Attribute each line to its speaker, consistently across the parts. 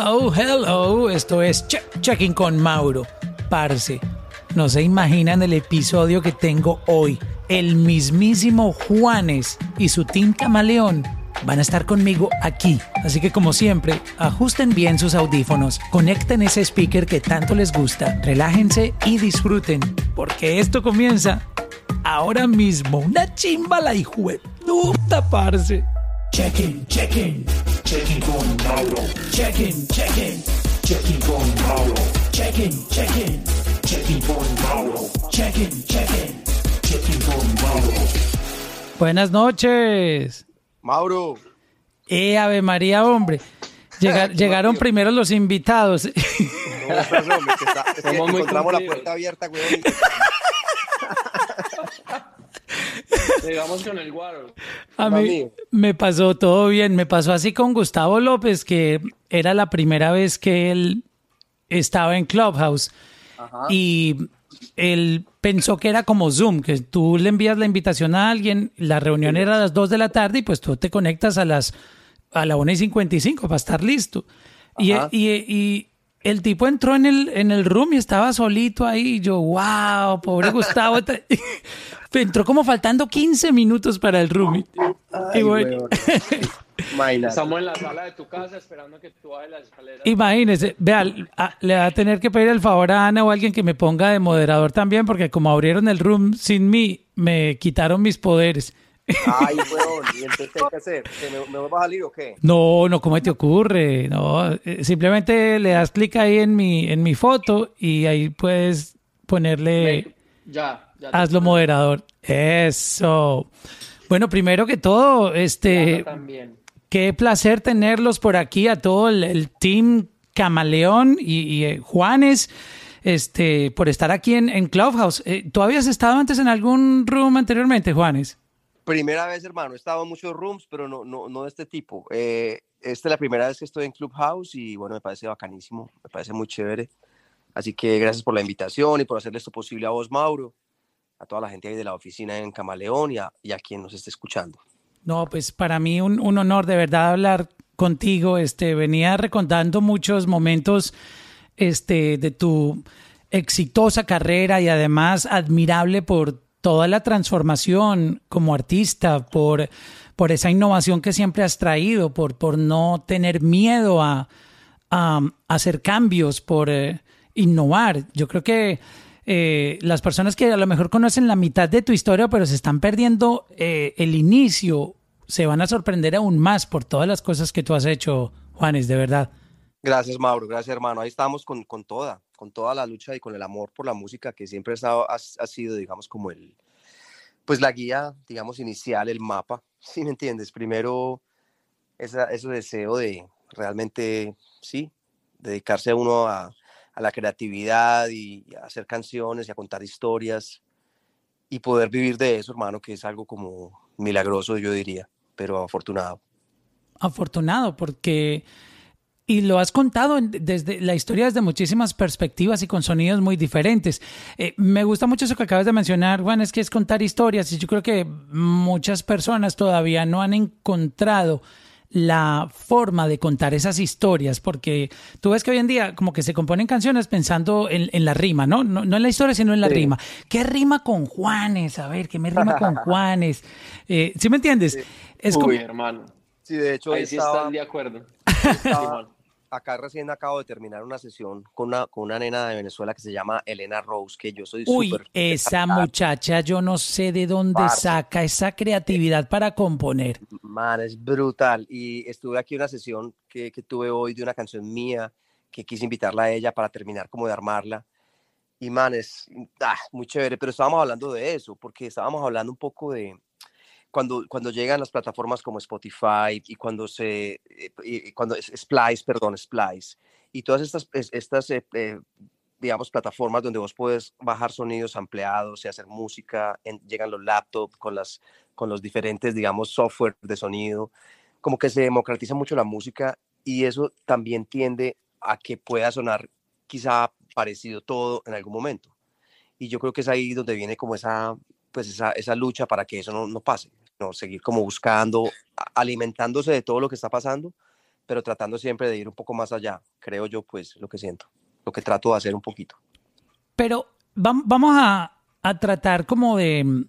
Speaker 1: Hello, hello. Esto es Checking con Mauro. Parce, no se imaginan el episodio que tengo hoy. El mismísimo Juanes y su Team Camaleón van a estar conmigo aquí. Así que como siempre, ajusten bien sus audífonos, conecten ese speaker que tanto les gusta, relájense y disfruten, porque esto comienza ahora mismo. Una chimba la hijo puta, parce. Check-in, check-in, check-in con Mauro. Check-in, check-in, check-in con Mauro. Check-in, check-in, check-in con Mauro. Check-in, check-in, check-in con Mauro. Buenas noches.
Speaker 2: Mauro.
Speaker 1: Eh, Ave María, hombre. llegaron primero los invitados.
Speaker 2: No, estás, hombre, que está, es que encontramos la puerta abierta, güey.
Speaker 3: Llegamos con el guaro.
Speaker 1: A mí me pasó todo bien. Me pasó así con Gustavo López, que era la primera vez que él estaba en Clubhouse. Y él pensó que era como Zoom, que tú le envías la invitación a alguien, la reunión era a las 2 de la tarde y pues tú te conectas a las a la 1 y 55 para estar listo. Y, y, y, el tipo entró en el, en el room y estaba solito ahí. Y yo, wow, pobre Gustavo. entró como faltando 15 minutos para el room.
Speaker 3: y bueno. Estamos en la sala de tu casa esperando que tú bajes la escalera.
Speaker 1: Imagínese, vea, le va a tener que pedir el favor a Ana o a alguien que me ponga de moderador también, porque como abrieron el room sin mí, me quitaron mis poderes.
Speaker 2: Ay, weón, ¿y entonces qué hay que hacer? ¿Me, me vas a salir o qué?
Speaker 1: No, no, ¿cómo te ocurre? No, eh, simplemente le das clic ahí en mi, en mi foto y ahí puedes ponerle...
Speaker 3: Ya,
Speaker 1: ya. Hazlo moderador. Eso. Bueno, primero que todo, este...
Speaker 3: También.
Speaker 1: Qué placer tenerlos por aquí a todo el, team Camaleón y, eh, Juanes, este, por estar aquí en, en Clubhouse. Eh, ¿Tú habías estado antes en algún room anteriormente, Juanes?
Speaker 2: Primera vez, hermano. He estado en muchos rooms, pero no, no, no de este tipo. Eh, esta es la primera vez que estoy en Clubhouse y bueno, me parece bacanísimo, me parece muy chévere. Así que gracias por la invitación y por hacerle esto posible a vos, Mauro, a toda la gente ahí de la oficina en Camaleón y a, y a quien nos esté escuchando.
Speaker 1: No, pues para mí un, un, honor de verdad hablar contigo. Este, venía recontando muchos momentos este, de tu exitosa carrera y además admirable por toda la transformación como artista, por, por esa innovación que siempre has traído, por, por no tener miedo a, hacer cambios, por eh, innovar. Yo creo que eh, las personas que a lo mejor conocen la mitad de tu historia, pero se están perdiendo eh, el inicio, se van a sorprender aún más por todas las cosas que tú has hecho, Juanes, de verdad.
Speaker 2: Gracias, Mauro. Gracias, hermano. Ahí estamos con, con toda con toda la lucha y con el amor por la música que siempre ha, ha, sido, digamos, como el, pues la guía, digamos, inicial, el mapa, ¿sí me entiendes? Primero, esa, ese deseo de realmente, sí, dedicarse a uno a, a la creatividad y, a hacer canciones y a contar historias y poder vivir de eso, hermano, que es algo como milagroso, yo diría, pero afortunado.
Speaker 1: Afortunado, porque y lo has contado desde la historia desde muchísimas perspectivas y con sonidos muy diferentes. Eh, me gusta mucho eso que acabas de mencionar, Juan, es que es contar historias y yo creo que muchas personas todavía no han encontrado la forma de contar esas historias, porque tú ves que hoy en día como que se componen canciones pensando en, la rima, ¿no? ¿no? en la historia, sino en la rima. ¿Qué rima con Juanes? A ver, ¿qué me rima con Juanes? Eh, ¿Sí me entiendes?
Speaker 3: Es Uy, hermano.
Speaker 2: Sí, de hecho,
Speaker 3: ahí sí están de acuerdo
Speaker 2: acá recién acabo de terminar una sesión con una, con una nena de Venezuela que se llama Elena Rose, que yo soy
Speaker 1: Uy, esa muchacha, yo no sé de dónde saca esa creatividad para componer.
Speaker 2: Man, es brutal. Y estuve aquí una sesión que, que tuve hoy de una canción mía, que quise invitarla a ella para terminar como de armarla. Y man, es ah, muy chévere, pero estábamos hablando de eso, porque estábamos hablando un poco de, cuando, cuando llegan las plataformas como Spotify y cuando se, eh, cuando es Splice, perdón, Splice, y todas estas, estas eh, eh, digamos, plataformas donde vos puedes bajar sonidos ampliados y hacer música, llegan los laptops con, las, con los diferentes, digamos, software de sonido, como que se democratiza mucho la música y eso también tiende a que pueda sonar quizá parecido todo en algún momento. Y yo creo que es ahí donde viene como esa, pues esa, esa lucha para que eso no, no pase, no seguir como buscando, alimentándose de todo lo que está pasando, pero tratando siempre de ir un poco más allá, creo yo, pues lo que siento, lo que trato de hacer un poquito.
Speaker 1: Pero vamos a, tratar como de,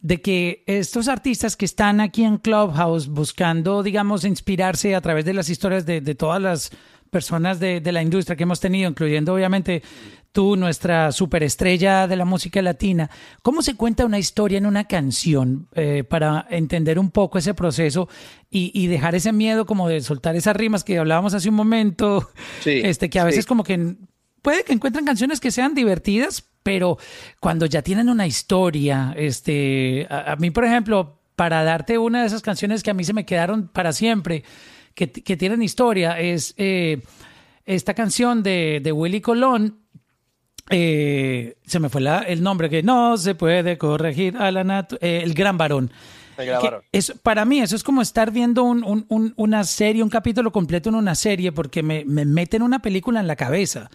Speaker 1: de que estos artistas que están aquí en Clubhouse buscando, digamos, inspirarse a través de las historias de, de todas las personas de, de, la industria que hemos tenido, incluyendo obviamente tú, nuestra superestrella de la música latina, ¿cómo se cuenta una historia en una canción eh, para entender un poco ese proceso y, dejar ese miedo como de soltar esas rimas que hablábamos hace un momento? este, que a veces como que puede que encuentren canciones que sean divertidas, pero cuando ya tienen una historia, este, a, mí, por ejemplo, para darte una de esas canciones que a mí se me quedaron para siempre, que, tienen historia, es eh, esta canción de, de Willy Colón, eh, se me fue el nombre, que no se puede corregir a la eh, el gran varón. para mí eso es como estar viendo una serie, un capítulo completo en una serie, porque me, me meten una película en la cabeza.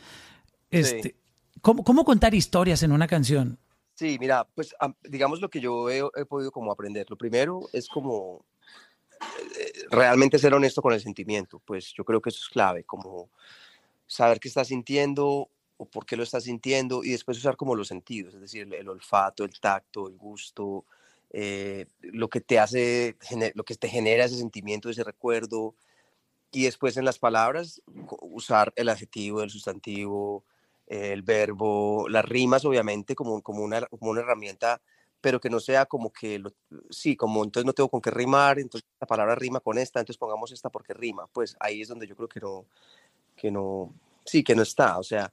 Speaker 1: Este, ¿cómo, contar historias en una canción?
Speaker 2: Sí, mira, pues digamos lo que yo he, he podido como aprender. Lo primero es como realmente ser honesto con el sentimiento. Pues yo creo que eso es clave, como saber qué estás sintiendo, o por qué lo estás sintiendo y después usar como los sentidos, es decir, el, olfato, el tacto, el gusto, eh, lo que te hace, lo que te genera ese sentimiento, ese recuerdo y después en las palabras usar el adjetivo, el sustantivo, el verbo, las rimas obviamente como, como, una, como una herramienta pero que no sea como que, lo, sí, como entonces no tengo con qué rimar, entonces la palabra rima con esta, entonces pongamos esta porque rima, pues ahí es donde yo creo que no, que no, sí, que no está, o sea,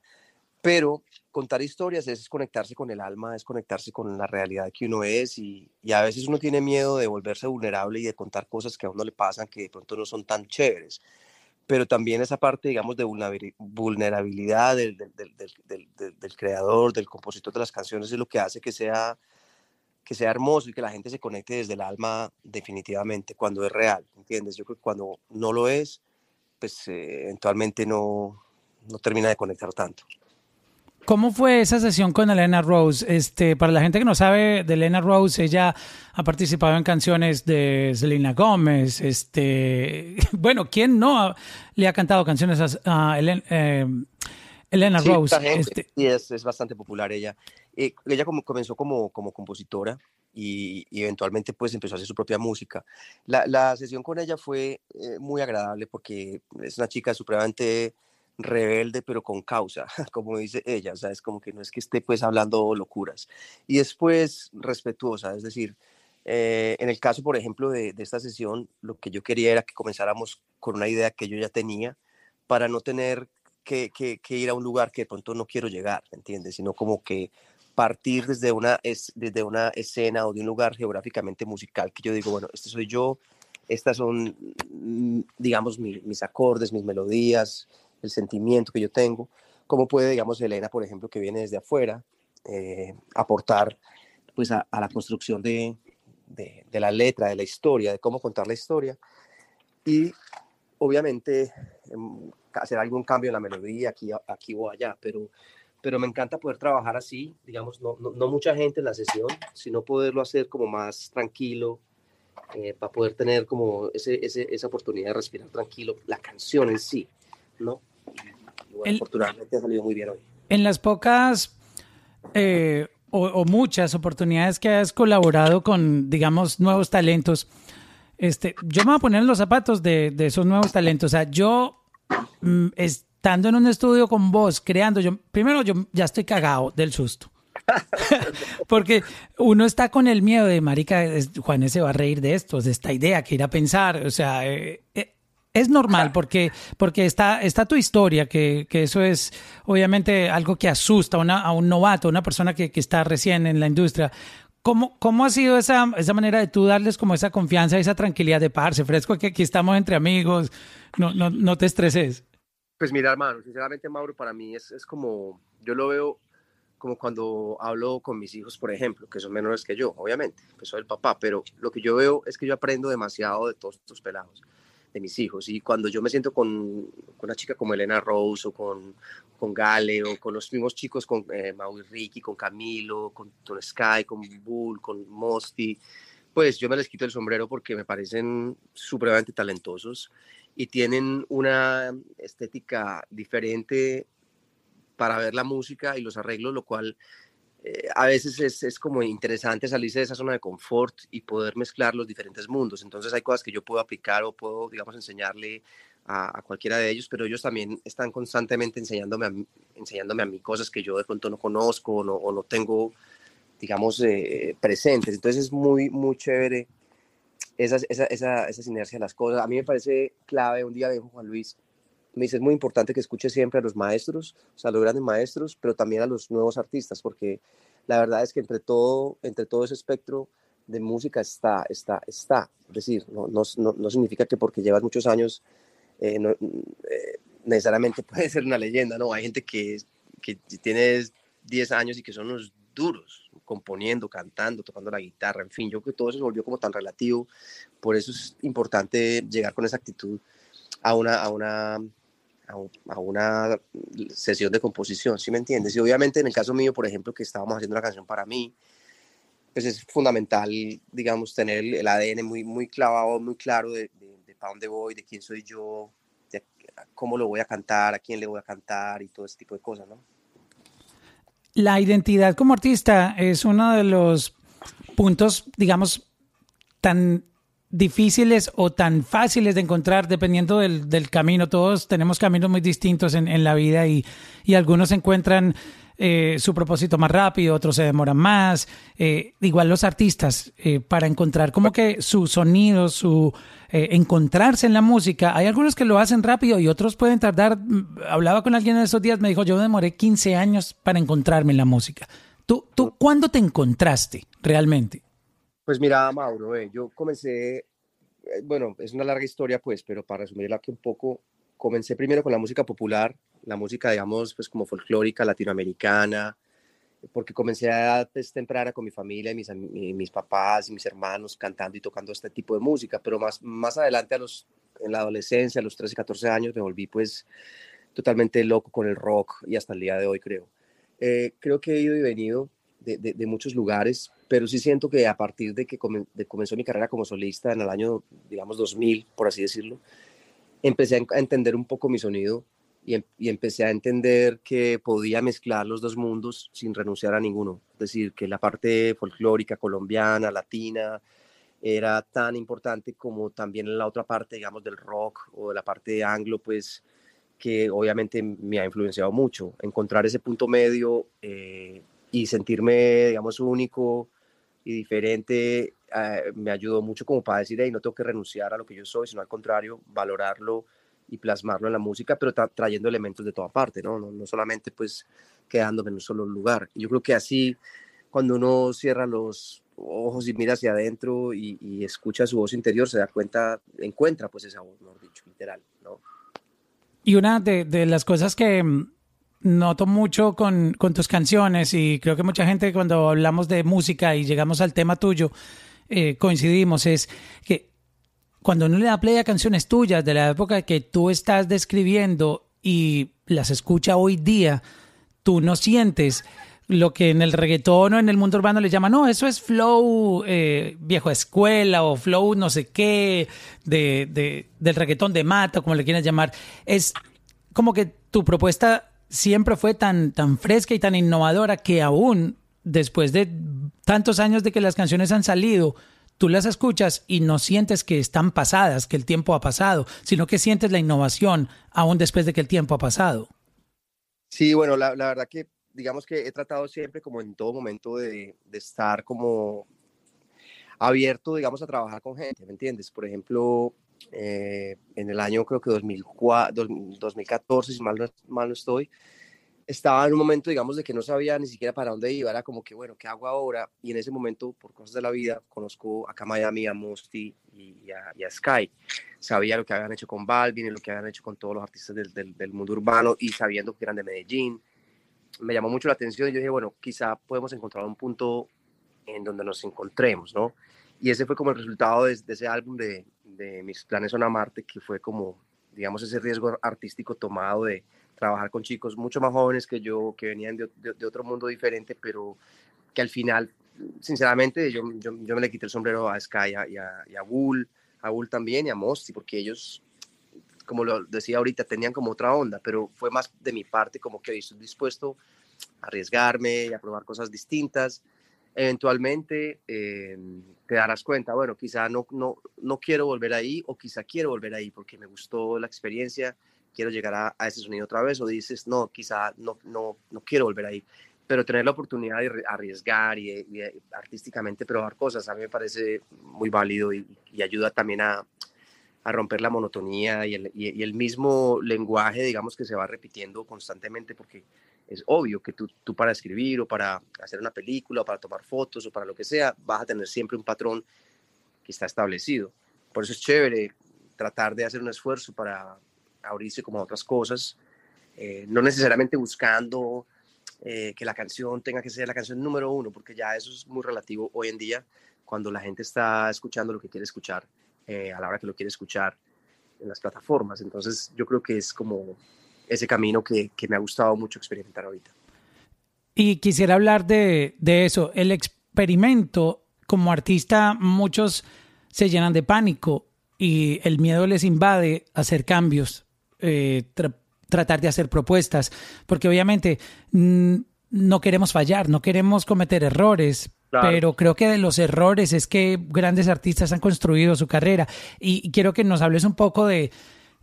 Speaker 2: pero contar historias es conectarse con el alma, es conectarse con la realidad que uno es y, a veces uno tiene miedo de volverse vulnerable y de contar cosas que a uno le pasan que de pronto no son tan chéveres. Pero también esa parte, digamos, de vulnerabilidad del, del, creador, del compositor de las canciones es lo que hace que sea, que sea hermoso y que la gente se conecte desde el alma definitivamente cuando es real, ¿entiendes? Yo creo que cuando no lo es, pues eh, eventualmente no, no termina de conectar tanto.
Speaker 1: ¿Cómo fue esa sesión con Elena Rose? Este, para la gente que no sabe de Elena Rose, ella ha participado en canciones de Selena Gómez. Este, bueno, ¿quién no le ha cantado canciones a, eh, Elena, Rose?
Speaker 2: Este, sí, es, bastante popular ella. Eh, ella comenzó como, como compositora y, eventualmente pues empezó a hacer su propia música. La, sesión con ella fue eh, muy agradable porque es una chica supremamente rebelde pero con causa, como dice ella, o sea, es como que no es que esté pues hablando locuras. Y después respetuosa, es decir, eh, en el caso, por ejemplo, de, esta sesión, lo que yo quería era que comenzáramos con una idea que yo ya tenía para no tener que, ir a un lugar que de pronto no quiero llegar, ¿entiendes? Sino como que partir desde una, es, desde una escena o de un lugar geográficamente musical que yo digo, bueno, este soy yo, estas son, mm, digamos, mis acordes, mis melodías, el sentimiento que yo tengo, cómo puede, digamos, Elena, por ejemplo, que viene desde afuera, eh, aportar pues a, la construcción de, de, la letra, de la historia, de cómo contar la historia y obviamente em, hacer algún cambio en la melodía aquí, aquí o allá, pero, pero me encanta poder trabajar así, digamos, no, no, mucha gente en la sesión, sino poderlo hacer como más tranquilo, eh, para poder tener como ese, ese, esa oportunidad de respirar tranquilo, la canción en sí, ¿no? afortunadamente ha salido muy bien hoy.
Speaker 1: En las pocas eh, o, muchas oportunidades que has colaborado con, digamos, nuevos talentos, este, yo me voy a poner en los zapatos de, esos nuevos talentos. O sea, yo mm, estando en un estudio con vos, creando, yo primero yo ya estoy cagado del susto. Porque uno está con el miedo de, marica, Juanes se va a reír de esto, de esta idea que ir a pensar. O sea, eh, eh, es normal porque, porque está, está tu historia, que, que eso es obviamente algo que asusta a, una, a un novato, una persona que, que, está recién en la industria. ¿Cómo, ¿Cómo ha sido esa, esa manera de tú darles como esa confianza, esa tranquilidad de parse, fresco, que aquí estamos entre amigos, no, no, no te estreses?
Speaker 2: Pues mira, hermano, sinceramente, Mauro, para mí es, es como, yo lo veo como cuando hablo con mis hijos, por ejemplo, que son menores que yo, obviamente, que soy el papá, pero lo que yo veo es que yo aprendo demasiado de todos estos pelados de mis hijos. Y cuando yo me siento con, con una chica como Elena Rose o con, con Gale o con los mismos chicos, con eh, Mau y Ricky, con Camilo, con Ton Sky, con Bull, con Mosty, pues yo me les quito el sombrero porque me parecen supremamente talentosos y tienen una estética diferente para ver la música y los arreglos, lo cual eh, a veces es, es, como interesante salirse de esa zona de confort y poder mezclar los diferentes mundos. Entonces hay cosas que yo puedo aplicar o puedo, digamos, enseñarle a, cualquiera de ellos, pero ellos también están constantemente enseñándome a, enseñándome a mí cosas que yo de pronto no conozco o no, o no tengo, digamos, eh, presentes. Entonces es muy, muy chévere esa, esa, esa, esa sinergia de las cosas. A mí me parece clave, un día dijo Juan Luis, me dice, es muy importante que escuche siempre a los maestros, o sea, a los grandes maestros, pero también a los nuevos artistas, porque la verdad es que entre todo, entre todo ese espectro de música está, está, está. Es decir, no, no, no significa que porque llevas muchos años eh, eh, necesariamente puede ser una leyenda, ¿no? Hay gente que, que tiene 10 años y que son unos duros, componiendo, cantando, tocando la guitarra, en fin, yo creo que todo eso se volvió como tan relativo, por eso es importante llegar con esa actitud a una, a una, a una sesión de composición, ¿sí me entiendes? Y obviamente en el caso mío, por ejemplo, que estábamos haciendo una canción para mí, pues es fundamental, digamos, tener el ADN muy, muy clavado, muy claro de, para dónde voy, de quién soy yo, de cómo lo voy a cantar, a quién le voy a cantar y todo ese tipo de cosas, ¿no?
Speaker 1: La identidad como artista es uno de los puntos, digamos, tan difíciles o tan fáciles de encontrar dependiendo del, del camino. Todos tenemos caminos muy distintos en, la vida y algunos encuentran eh, su propósito más rápido, otros se demoran más. Eh, igual los artistas, eh, para encontrar como que su sonido, su encontrarse en la música, hay algunos que lo hacen rápido y otros pueden tardar. Mm, hablaba con alguien en esos días, me dijo, yo demoré 15 años para encontrarme en la música. ¿Tú, tú cuándo te encontraste realmente?
Speaker 2: Pues mira, Mauro, yo comencé, bueno, es una larga historia pues, pero para resumirla que un poco, comencé primero con la música popular, la música, digamos, pues como folclórica latinoamericana, porque comencé a edad pues, temprana con mi familia, mis, mis papás y mis hermanos cantando y tocando este tipo de música, pero más, más adelante a los, en la adolescencia, a los 13, 14 años, me volví pues totalmente loco con el rock y hasta el día de hoy creo. Eh, creo que he ido y venido de, de, muchos lugares, pero sí siento que a partir de que comenzó mi carrera como solista en el año, digamos, 2000, por así decirlo, empecé a entender un poco mi sonido Em, y, empecé a entender que podía mezclar los dos mundos sin renunciar a ninguno. Es decir, que la parte folclórica, colombiana, latina, era tan importante como también la otra parte, digamos, del rock o de la parte anglo, pues que obviamente me ha influenciado mucho. Encontrar ese punto medio eh, y sentirme, digamos, único y diferente eh, me ayudó mucho como para decir, hey, no tengo que renunciar a lo que yo soy, sino al contrario, valorarlo y plasmarlo en la música, pero trayendo elementos de toda parte, ¿no? ¿no? solamente pues quedándome en un solo lugar. Yo creo que así, cuando uno cierra los ojos y mira hacia adentro y, escucha su voz interior, se da cuenta, encuentra pues esa voz, mejor dicho, literal, ¿no?
Speaker 1: Y una de, de las cosas que noto mucho con, con, tus canciones y creo que mucha gente cuando hablamos de música y llegamos al tema tuyo, eh, coincidimos, es que cuando uno le da play a canciones tuyas de la época que tú estás describiendo y las escucha hoy día, tú no sientes lo que en el reggaetón o en el mundo urbano le llaman, no, eso es flow eh, viejo escuela o flow no sé qué, de, de, del reggaetón de mata, como le quieras llamar. Es como que tu propuesta siempre fue tan, tan fresca y tan innovadora que aún después de tantos años de que las canciones han salido, tú las escuchas y no sientes que están pasadas, que el tiempo ha pasado, sino que sientes la innovación aún después de que el tiempo ha pasado.
Speaker 2: Sí, bueno, la, verdad que digamos que he tratado siempre como en todo momento de, estar como abierto, digamos, a trabajar con gente, ¿me entiendes? Por ejemplo, eh, en el año creo que 2004, 2014, si mal no estoy, estaba en un momento, digamos, de que no sabía ni siquiera para dónde iba, era como que, bueno, ¿qué hago ahora? Y en ese momento, por cosas de la vida, conozco acá a Miami, a Musty y a, Sky. Sabía lo que habían hecho con Balvin y lo que habían hecho con todos los artistas del, del, mundo urbano y sabiendo que eran de Medellín. Me llamó mucho la atención y yo dije, bueno, quizá podemos encontrar un punto en donde nos encontremos, ¿no? Y ese fue como el resultado de, de ese álbum de, de Mis planes son a Marte, que fue como, digamos, ese riesgo artístico tomado de trabajar con chicos mucho más jóvenes que yo, que venían de, de, otro mundo diferente, pero que al final, sinceramente, yo, yo, yo, me le quité el sombrero a Sky y a, y a, Bull, a Bull también y a Mosti, porque ellos como lo decía ahorita, tenían como otra onda, pero fue más de mi parte como que estoy dispuesto a arriesgarme y a probar cosas distintas. Eventualmente eh, te darás cuenta, bueno, quizá no, no, no quiero volver ahí o quizá quiero volver ahí porque me gustó la experiencia, quiero llegar a, a ese sonido otra vez o dices, no, quizá no, no, no quiero volver ahí pero tener la oportunidad de arriesgar y, artísticamente probar cosas a mí me parece muy válido y, ayuda también a, a, romper la monotonía y el, y el, mismo lenguaje, digamos, que se va repitiendo constantemente porque es obvio que tú, tú, para escribir o para hacer una película o para tomar fotos o para lo que sea, vas a tener siempre un patrón que está establecido. Por eso es chévere tratar de hacer un esfuerzo para abrirse como a otras cosas, eh, no necesariamente buscando eh, que la canción tenga que ser la canción número uno, porque ya eso es muy relativo hoy en día, cuando la gente está escuchando lo que quiere escuchar, eh, a la hora que lo quiere escuchar en las plataformas. Entonces yo creo que es como ese camino que, que me ha gustado mucho experimentar ahorita.
Speaker 1: Y quisiera hablar de, de eso, el experimento como artista, muchos se llenan de pánico y el miedo les invade hacer cambios. Eh, tratar de hacer propuestas, porque obviamente mm, no queremos fallar, no queremos cometer errores, pero creo que de los errores es que grandes artistas han construido su carrera. Y, quiero que nos hables un poco de,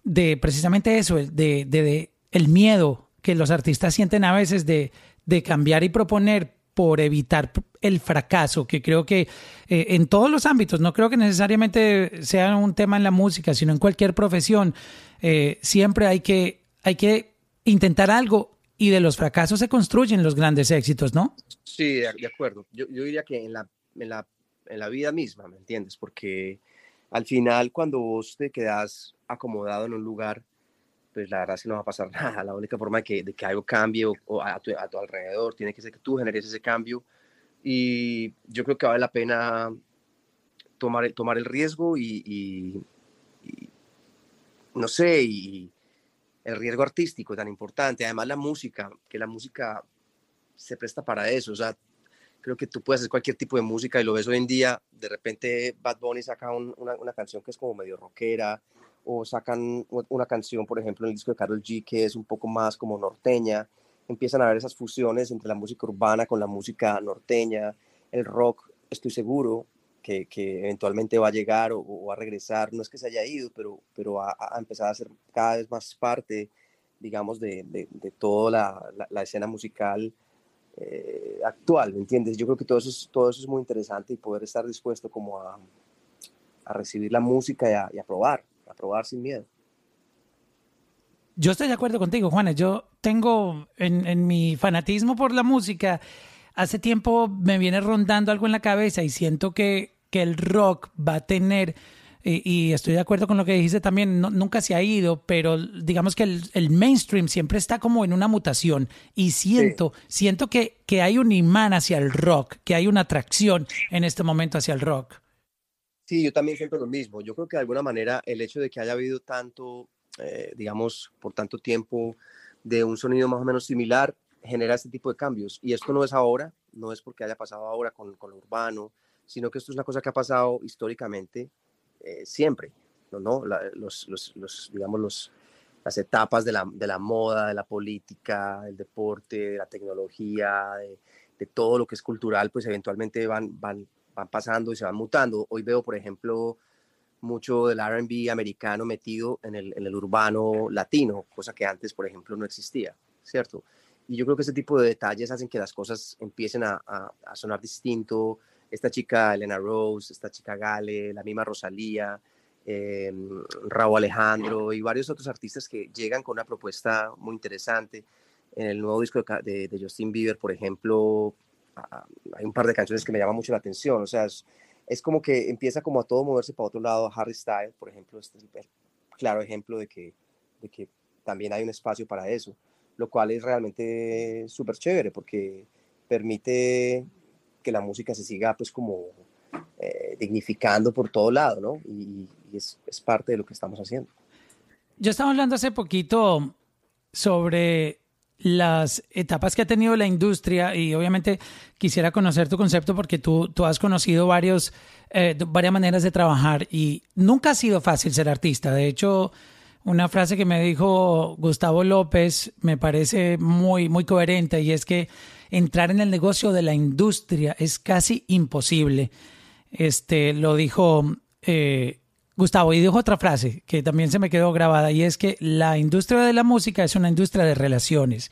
Speaker 1: de precisamente eso, de, de, el miedo que los artistas sienten a veces de, de cambiar y proponer por evitar el fracaso, que creo que eh, en todos los ámbitos, no creo que necesariamente sea un tema en la música, sino en cualquier profesión, eh, siempre hay que hay que intentar algo y de los fracasos se construyen los grandes éxitos, ¿no?
Speaker 2: Sí, de, acuerdo. Yo, diría que en la, en, la, en la vida misma, ¿me entiendes? Porque al final cuando vos te quedas acomodado en un lugar, pues la verdad es que no va a pasar nada. La única forma de que, de que algo cambie o, a, tu, a, tu, alrededor tiene que ser que tú generes ese cambio. Y yo creo que vale la pena tomar el, tomar el riesgo y, y, y no sé, y, el riesgo artístico tan importante, además la música, que la música se presta para eso, o sea, creo que tú puedes hacer cualquier tipo de música y lo ves hoy en día, de repente Bad Bunny saca una, canción que es como medio rockera, o sacan una canción, por ejemplo, en el disco de Carol G, que es un poco más como norteña, empiezan a ver esas fusiones entre la música urbana con la música norteña, el rock, estoy seguro, que, eventualmente va a llegar o, a regresar, no es que se haya ido, pero, pero a, empezar a ser cada vez más parte, digamos, de, de, toda la, la, escena musical eh, actual, ¿me entiendes? Yo creo que todo eso, es, todo eso es muy interesante y poder estar dispuesto como a, a recibir la música y a, probar, probar sin miedo.
Speaker 1: Yo estoy de acuerdo contigo, Juanes. Yo tengo en, en, mi fanatismo por la música, hace tiempo me viene rondando algo en la cabeza y siento que que el rock va a tener, y, estoy de acuerdo con lo que dijiste también, nunca se ha ido, pero digamos que el, mainstream siempre está como en una mutación y siento, siento que, que hay un imán hacia el rock, que hay una atracción en este momento hacia el rock.
Speaker 2: Sí, yo también siento lo mismo. Yo creo que de alguna manera el hecho de que haya habido tanto, eh, digamos, por tanto tiempo de un sonido más o menos similar, genera este tipo de cambios. Y esto no es ahora, no es porque haya pasado ahora con, con lo urbano, sino que esto es una cosa que ha pasado históricamente eh, siempre, ¿no? los, los, digamos, los, las etapas de la, de la, moda, de la política, del deporte, de la tecnología, de, de, todo lo que es cultural, pues eventualmente van, van, van pasando y se van mutando. Hoy veo, por ejemplo, mucho del RB americano metido en el, urbano latino, cosa que antes, por ejemplo, no existía, ¿cierto? Y yo creo que ese tipo de detalles hacen que las cosas empiecen a sonar distinto, esta chica Elena Rose, esta chica Gale, la misma Rosalía, eh, Raúl Alejandro y varios otros artistas que llegan con una propuesta muy interesante. En el nuevo disco de, Justin Bieber, por ejemplo, hay un par de canciones que me llaman mucho la atención. O sea, es, como que empieza como a todo moverse para otro lado. Harry Styles, por ejemplo, este es el claro ejemplo de que, de que también hay un espacio para eso, lo cual es realmente súper chévere porque permite que la música se siga pues como eh, dignificando por todo lado, ¿no? Y, es, es, parte de lo que estamos haciendo.
Speaker 1: Yo estaba hablando hace poquito sobre las etapas que ha tenido la industria y obviamente quisiera conocer tu concepto porque tú, tú has conocido varios, eh, varias maneras de trabajar y nunca ha sido fácil ser artista. De hecho, una frase que me dijo Gustavo López me parece muy, muy coherente y es que entrar en el negocio de la industria es casi imposible. Este lo dijo eh, Gustavo y dijo otra frase que también se me quedó grabada y es que la industria de la música es una industria de relaciones.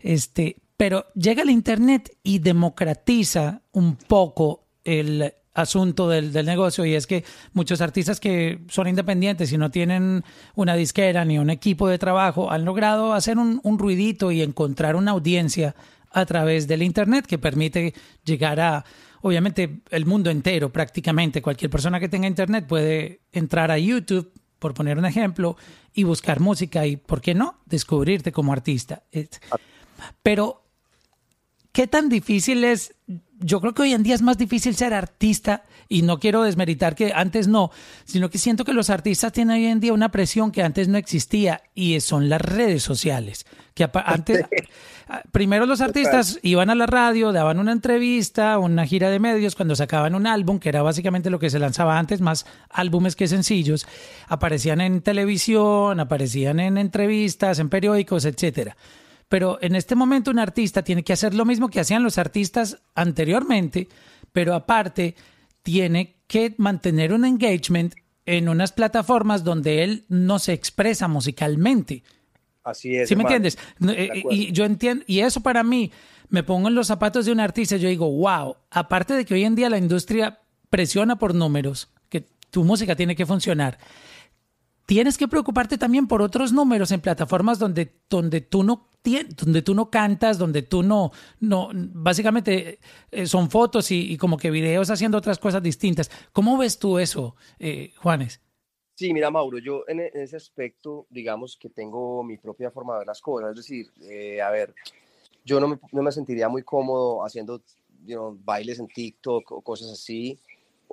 Speaker 1: Este, pero llega el internet y democratiza un poco el asunto del, negocio y es que muchos artistas que son independientes y no tienen una disquera ni un equipo de trabajo han logrado hacer un, un ruidito y encontrar una audiencia a través del internet que permite llegar a obviamente el mundo entero prácticamente cualquier persona que tenga internet puede entrar a YouTube por poner un ejemplo y buscar música y por qué no descubrirte como artista pero ¿Qué tan difícil es? Yo creo que hoy en día es más difícil ser artista y no quiero desmeritar que antes no, sino que siento que los artistas tienen hoy en día una presión que antes no existía y son las redes sociales. Que antes, primero los artistas iban a la radio, daban una entrevista, una gira de medios cuando sacaban un álbum, que era básicamente lo que se lanzaba antes, más álbumes que sencillos, aparecían en televisión, aparecían en entrevistas, en periódicos, etcétera. Pero en este momento un artista tiene que hacer lo mismo que hacían los artistas anteriormente, pero aparte tiene que mantener un engagement en unas plataformas donde él no se expresa musicalmente.
Speaker 2: Así es.
Speaker 1: ¿Sí me entiendes? Eh, y yo entiendo, y eso para mí, me pongo en los zapatos de un artista, yo digo, wow, aparte de que hoy en día la industria presiona por números, que tu música tiene que funcionar, tienes que preocuparte también por otros números en plataformas donde, donde tú no donde tú no cantas, donde tú no, no, básicamente eh, son fotos y, como que videos haciendo otras cosas distintas. ¿Cómo ves tú eso, eh, Juanes?
Speaker 2: Sí, mira, Mauro, yo en, ese aspecto, digamos que tengo mi propia forma de ver las cosas. Es decir, eh, a ver, yo no me, no me, sentiría muy cómodo haciendo bailes en TikTok o cosas así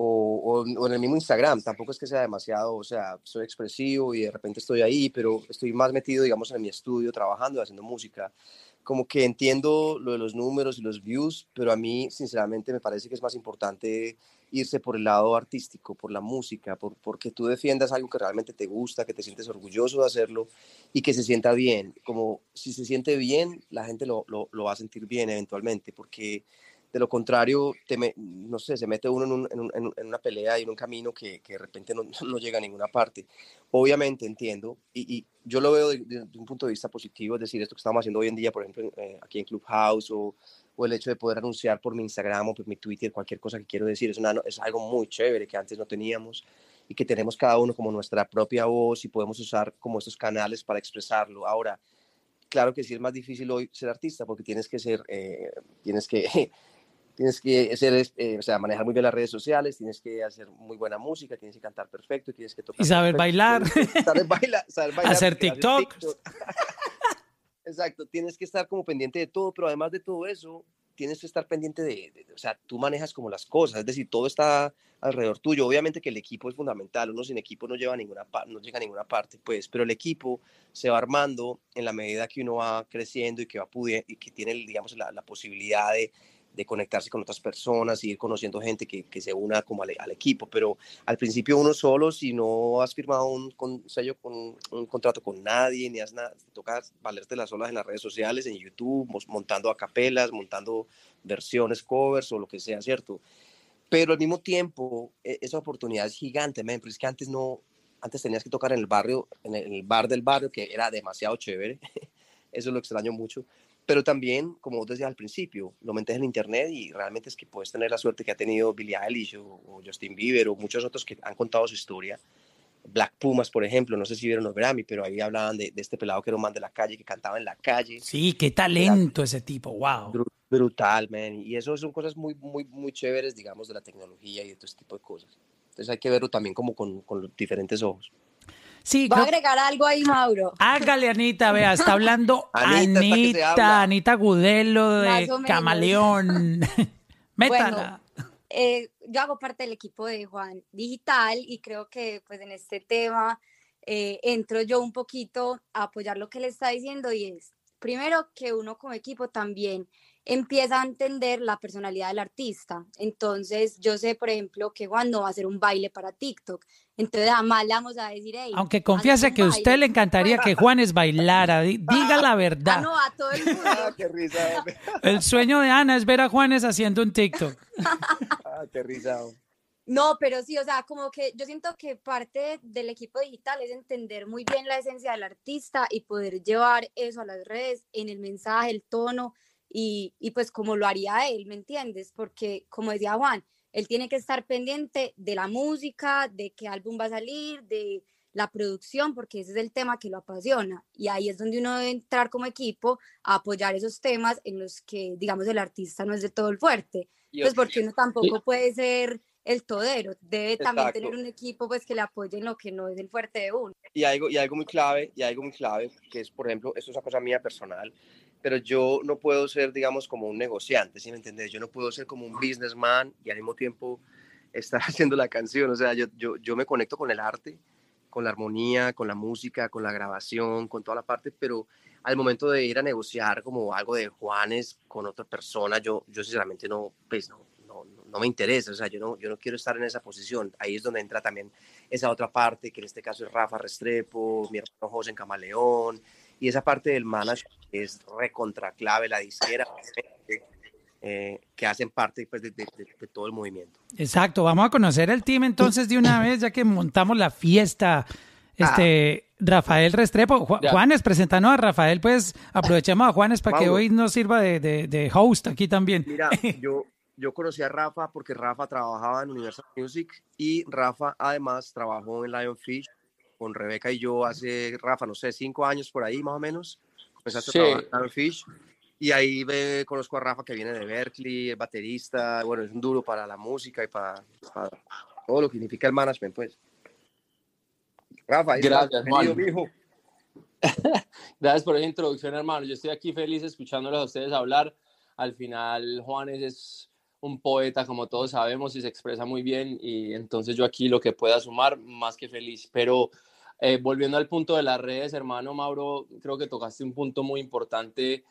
Speaker 2: o, en el mismo Instagram, tampoco es que sea demasiado, o sea, soy expresivo y de repente estoy ahí, pero estoy más metido, digamos, en mi estudio, trabajando haciendo música. Como que entiendo lo de los números y los views, pero a mí, sinceramente, me parece que es más importante irse por el lado artístico, por la música, por, porque tú defiendas algo que realmente te gusta, que te sientes orgulloso de hacerlo y que se sienta bien. Como si se siente bien, la gente lo, lo, lo va a sentir bien eventualmente, porque de lo contrario, no sé, se mete uno en, una pelea y en un camino que, que de repente no, no, llega a ninguna parte. Obviamente entiendo, y, yo lo veo desde un punto de vista positivo, es decir, esto que estamos haciendo hoy en día, por ejemplo, eh, aquí en Clubhouse, o, o, el hecho de poder anunciar por mi Instagram o por mi Twitter cualquier cosa que quiero decir, es, una, es algo muy chévere que antes no teníamos y que tenemos cada uno como nuestra propia voz y podemos usar como estos canales para expresarlo. Ahora, claro que sí es más difícil hoy ser artista porque tienes que ser, eh, tienes que tienes que hacer, eh, o sea, manejar muy bien las redes sociales, tienes que hacer muy buena música, tienes que cantar perfecto, tienes que tocar.
Speaker 1: Y saber bailar.
Speaker 2: Saber bailar, saber bailar
Speaker 1: hacer TikTok.
Speaker 2: Exacto, tienes que estar como pendiente de todo, pero además de todo eso, tienes que estar pendiente de, o sea, tú manejas como las cosas, es decir, todo está alrededor tuyo. Obviamente que el equipo es fundamental, uno sin equipo no, lleva ninguna, no llega a ninguna parte, pues, pero el equipo se va armando en la medida que uno va creciendo y que va pudiendo, y que tiene, digamos, la, la posibilidad de de conectarse con otras personas y ir conociendo gente que, que se una como al, equipo, pero al principio uno solo, si no has firmado un, sello, con, un contrato con nadie, ni has nada, te toca valerte las olas en las redes sociales, en YouTube, montando a capelas, montando versiones, covers o lo que sea, ¿cierto? Pero al mismo tiempo, e, esa oportunidad es gigante, man, es que antes no, antes tenías que tocar en el barrio, en el bar del barrio, que era demasiado chévere, eso lo extraño mucho, pero también, como vos decías al principio, lo metes en internet y realmente es que puedes tener la suerte que ha tenido Billie Eilish o, Justin Bieber o muchos otros que han contado su historia. Black Pumas, por ejemplo, no sé si vieron los Grammy, pero ahí hablaban de, este pelado que era un man de la calle, que cantaba en la calle.
Speaker 1: Sí, qué talento ese tipo, wow.
Speaker 2: Brutal, man. Y eso son cosas muy, muy, muy chéveres, digamos, de la tecnología y de todo este tipo de cosas. Entonces hay que verlo también como con, con los diferentes ojos.
Speaker 4: Sí, Va a agregar algo ahí, Mauro.
Speaker 1: Hágale, Anita, vea, está hablando Anita, Anita, Gudelo de Camaleón. Métala.
Speaker 4: Eh, yo hago parte del equipo de Juan Digital y creo que pues en este tema eh, entro yo un poquito a apoyar lo que le está diciendo y es, primero que uno como equipo también empieza a entender la personalidad del artista. Entonces, yo sé, por ejemplo, que Juan no va a hacer un baile para TikTok. Entonces, jamás le vamos a decir, hey,
Speaker 1: Aunque confiese que a usted le encantaría que Juanes bailara, diga la verdad.
Speaker 4: Ah, no, a todo el mundo.
Speaker 2: Ah, qué risa.
Speaker 1: El sueño de Ana es ver a Juanes haciendo un TikTok.
Speaker 2: ah, qué risa.
Speaker 4: No, pero sí, o sea, como que yo siento que parte del equipo digital es entender muy bien la esencia del artista y poder llevar eso a las redes en el mensaje, el tono y, y pues como lo haría él, ¿me entiendes? Porque como decía Juan, él tiene que estar pendiente de la música, de qué álbum va a salir, de la producción, porque ese es el tema que lo apasiona. Y ahí es donde uno debe entrar como equipo a apoyar esos temas en los que, digamos, el artista no es de todo el fuerte. Pues porque uno tampoco puede ser el todero, debe también tener un equipo pues que le apoye en lo que no es el fuerte de uno.
Speaker 2: Y algo, y algo muy clave, y algo muy clave, que es, por ejemplo, esto es una cosa mía personal, pero yo no puedo ser, digamos, como un negociante, ¿sí me entiendes? Yo no puedo ser como un businessman y al mismo tiempo estar haciendo la canción, o sea, yo, yo, yo me conecto con el arte, con la armonía, con la música, con la grabación, con toda la parte, pero al momento de ir a negociar como algo de Juanes con otra persona, yo, yo sinceramente no, pues no, no, me interesa, o sea, yo no, yo no quiero estar en esa posición. Ahí es donde entra también esa otra parte, que en este caso es Rafa Restrepo, mi hermano José en Camaleón, y esa parte del management es recontra clave, la disquera, eh, que hacen parte pues, de, todo el movimiento.
Speaker 1: Exacto, vamos a conocer el team entonces de una vez, ya que montamos la fiesta. Este, ah. Rafael Restrepo, Juanes, presentando a Rafael, pues aprovechemos a Juanes para que hoy nos sirva de, de, host aquí también.
Speaker 2: Mira, yo, yo conocí a Rafa porque Rafa trabajaba en Universal Music y Rafa además trabajó en Lionfish con Rebeca y yo hace, Rafa, no sé, cinco años por ahí más o menos. Empezaste a trabajar en Lionfish y ahí ve, conozco a Rafa que viene de Berkeley, es baterista, bueno, es un duro para la música y para, todo lo que significa el management, pues.
Speaker 3: Rafa, gracias, bienvenido, gracias por esa introducción, hermano. Yo estoy aquí feliz escuchándoles a ustedes hablar. Al final, Juanes es un poeta, como todos sabemos, y se expresa muy bien, y entonces yo aquí lo que pueda sumar, más que feliz. Pero eh, volviendo al punto de las redes, hermano Mauro, creo que tocaste un punto muy importante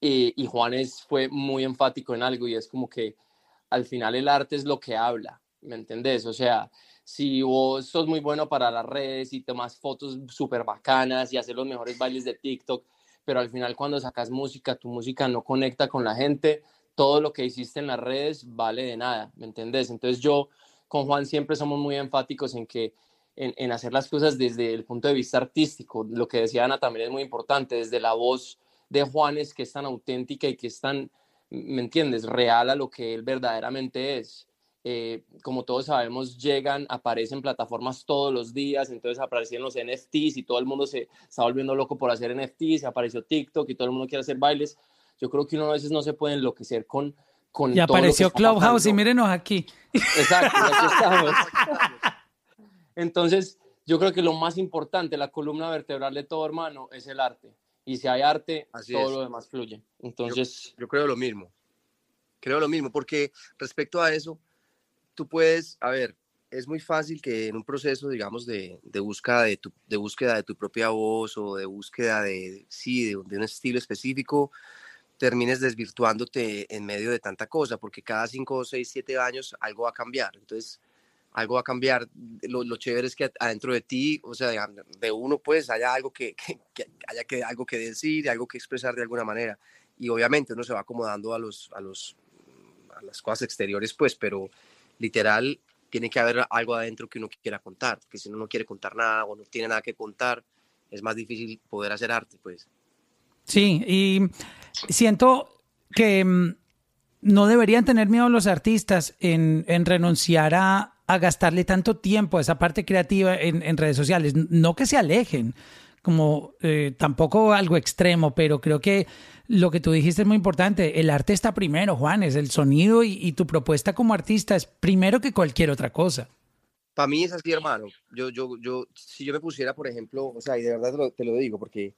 Speaker 3: y, y Juanes fue muy enfático en algo, y es como que al final el arte es lo que habla, ¿me entendés? O sea, si vos sos muy bueno para las redes y tomas fotos súper bacanas y haces los mejores bailes de TikTok, pero al final cuando sacas música, tu música no conecta con la gente, todo lo que hiciste en las redes vale de nada, ¿me entendés? Entonces yo con Juan siempre somos muy enfáticos en que en, hacer las cosas desde el punto de vista artístico. Lo que decía Ana también es muy importante, desde la voz de Juan es que es tan auténtica y que es tan, ¿me entiendes?, real a lo que él verdaderamente es. Eh, como todos sabemos, llegan, aparecen plataformas todos los días, entonces aparecen los NFTs y todo el mundo se está volviendo loco por hacer NFTs, apareció TikTok y todo el mundo quiere hacer bailes yo creo que uno a veces no se puede enloquecer con... con
Speaker 1: y apareció Clubhouse y mírenos aquí.
Speaker 3: Exacto, aquí estamos. Entonces, yo creo que lo más importante, la columna vertebral de todo hermano, es el arte. Y si hay arte, todo lo demás fluye. Entonces...
Speaker 2: Yo, creo lo mismo. Creo lo mismo, porque respecto a eso, tú puedes, a ver, es muy fácil que en un proceso, digamos, de, de búsqueda, de tu, de búsqueda de tu propia voz o de búsqueda de, sí, de, de un estilo específico, termines desvirtuándote en medio de tanta cosa, porque cada 5, 6, 7 años algo va a cambiar. Entonces, algo va a cambiar. Lo, lo chévere es que adentro de ti, o sea, de, uno, pues haya algo que, que, haya que, algo que decir, algo que expresar de alguna manera. Y obviamente uno se va acomodando a, los, a, los, a las cosas exteriores, pues, pero literal tiene que haber algo adentro que uno quiera contar, porque si uno no quiere contar nada o no tiene nada que contar, es más difícil poder hacer arte, pues.
Speaker 1: Sí, y siento que mm, no deberían tener miedo los artistas en, renunciar a, gastarle tanto tiempo a esa parte creativa en, redes sociales. No que se alejen, como eh, tampoco algo extremo, pero creo que lo que tú dijiste es muy importante. El arte está primero, Juan, es el sonido y, tu propuesta como artista es primero que cualquier otra cosa.
Speaker 2: Para mí es así, hermano. Yo, yo, yo, si yo me pusiera, por ejemplo, o sea, y de verdad te lo, digo, porque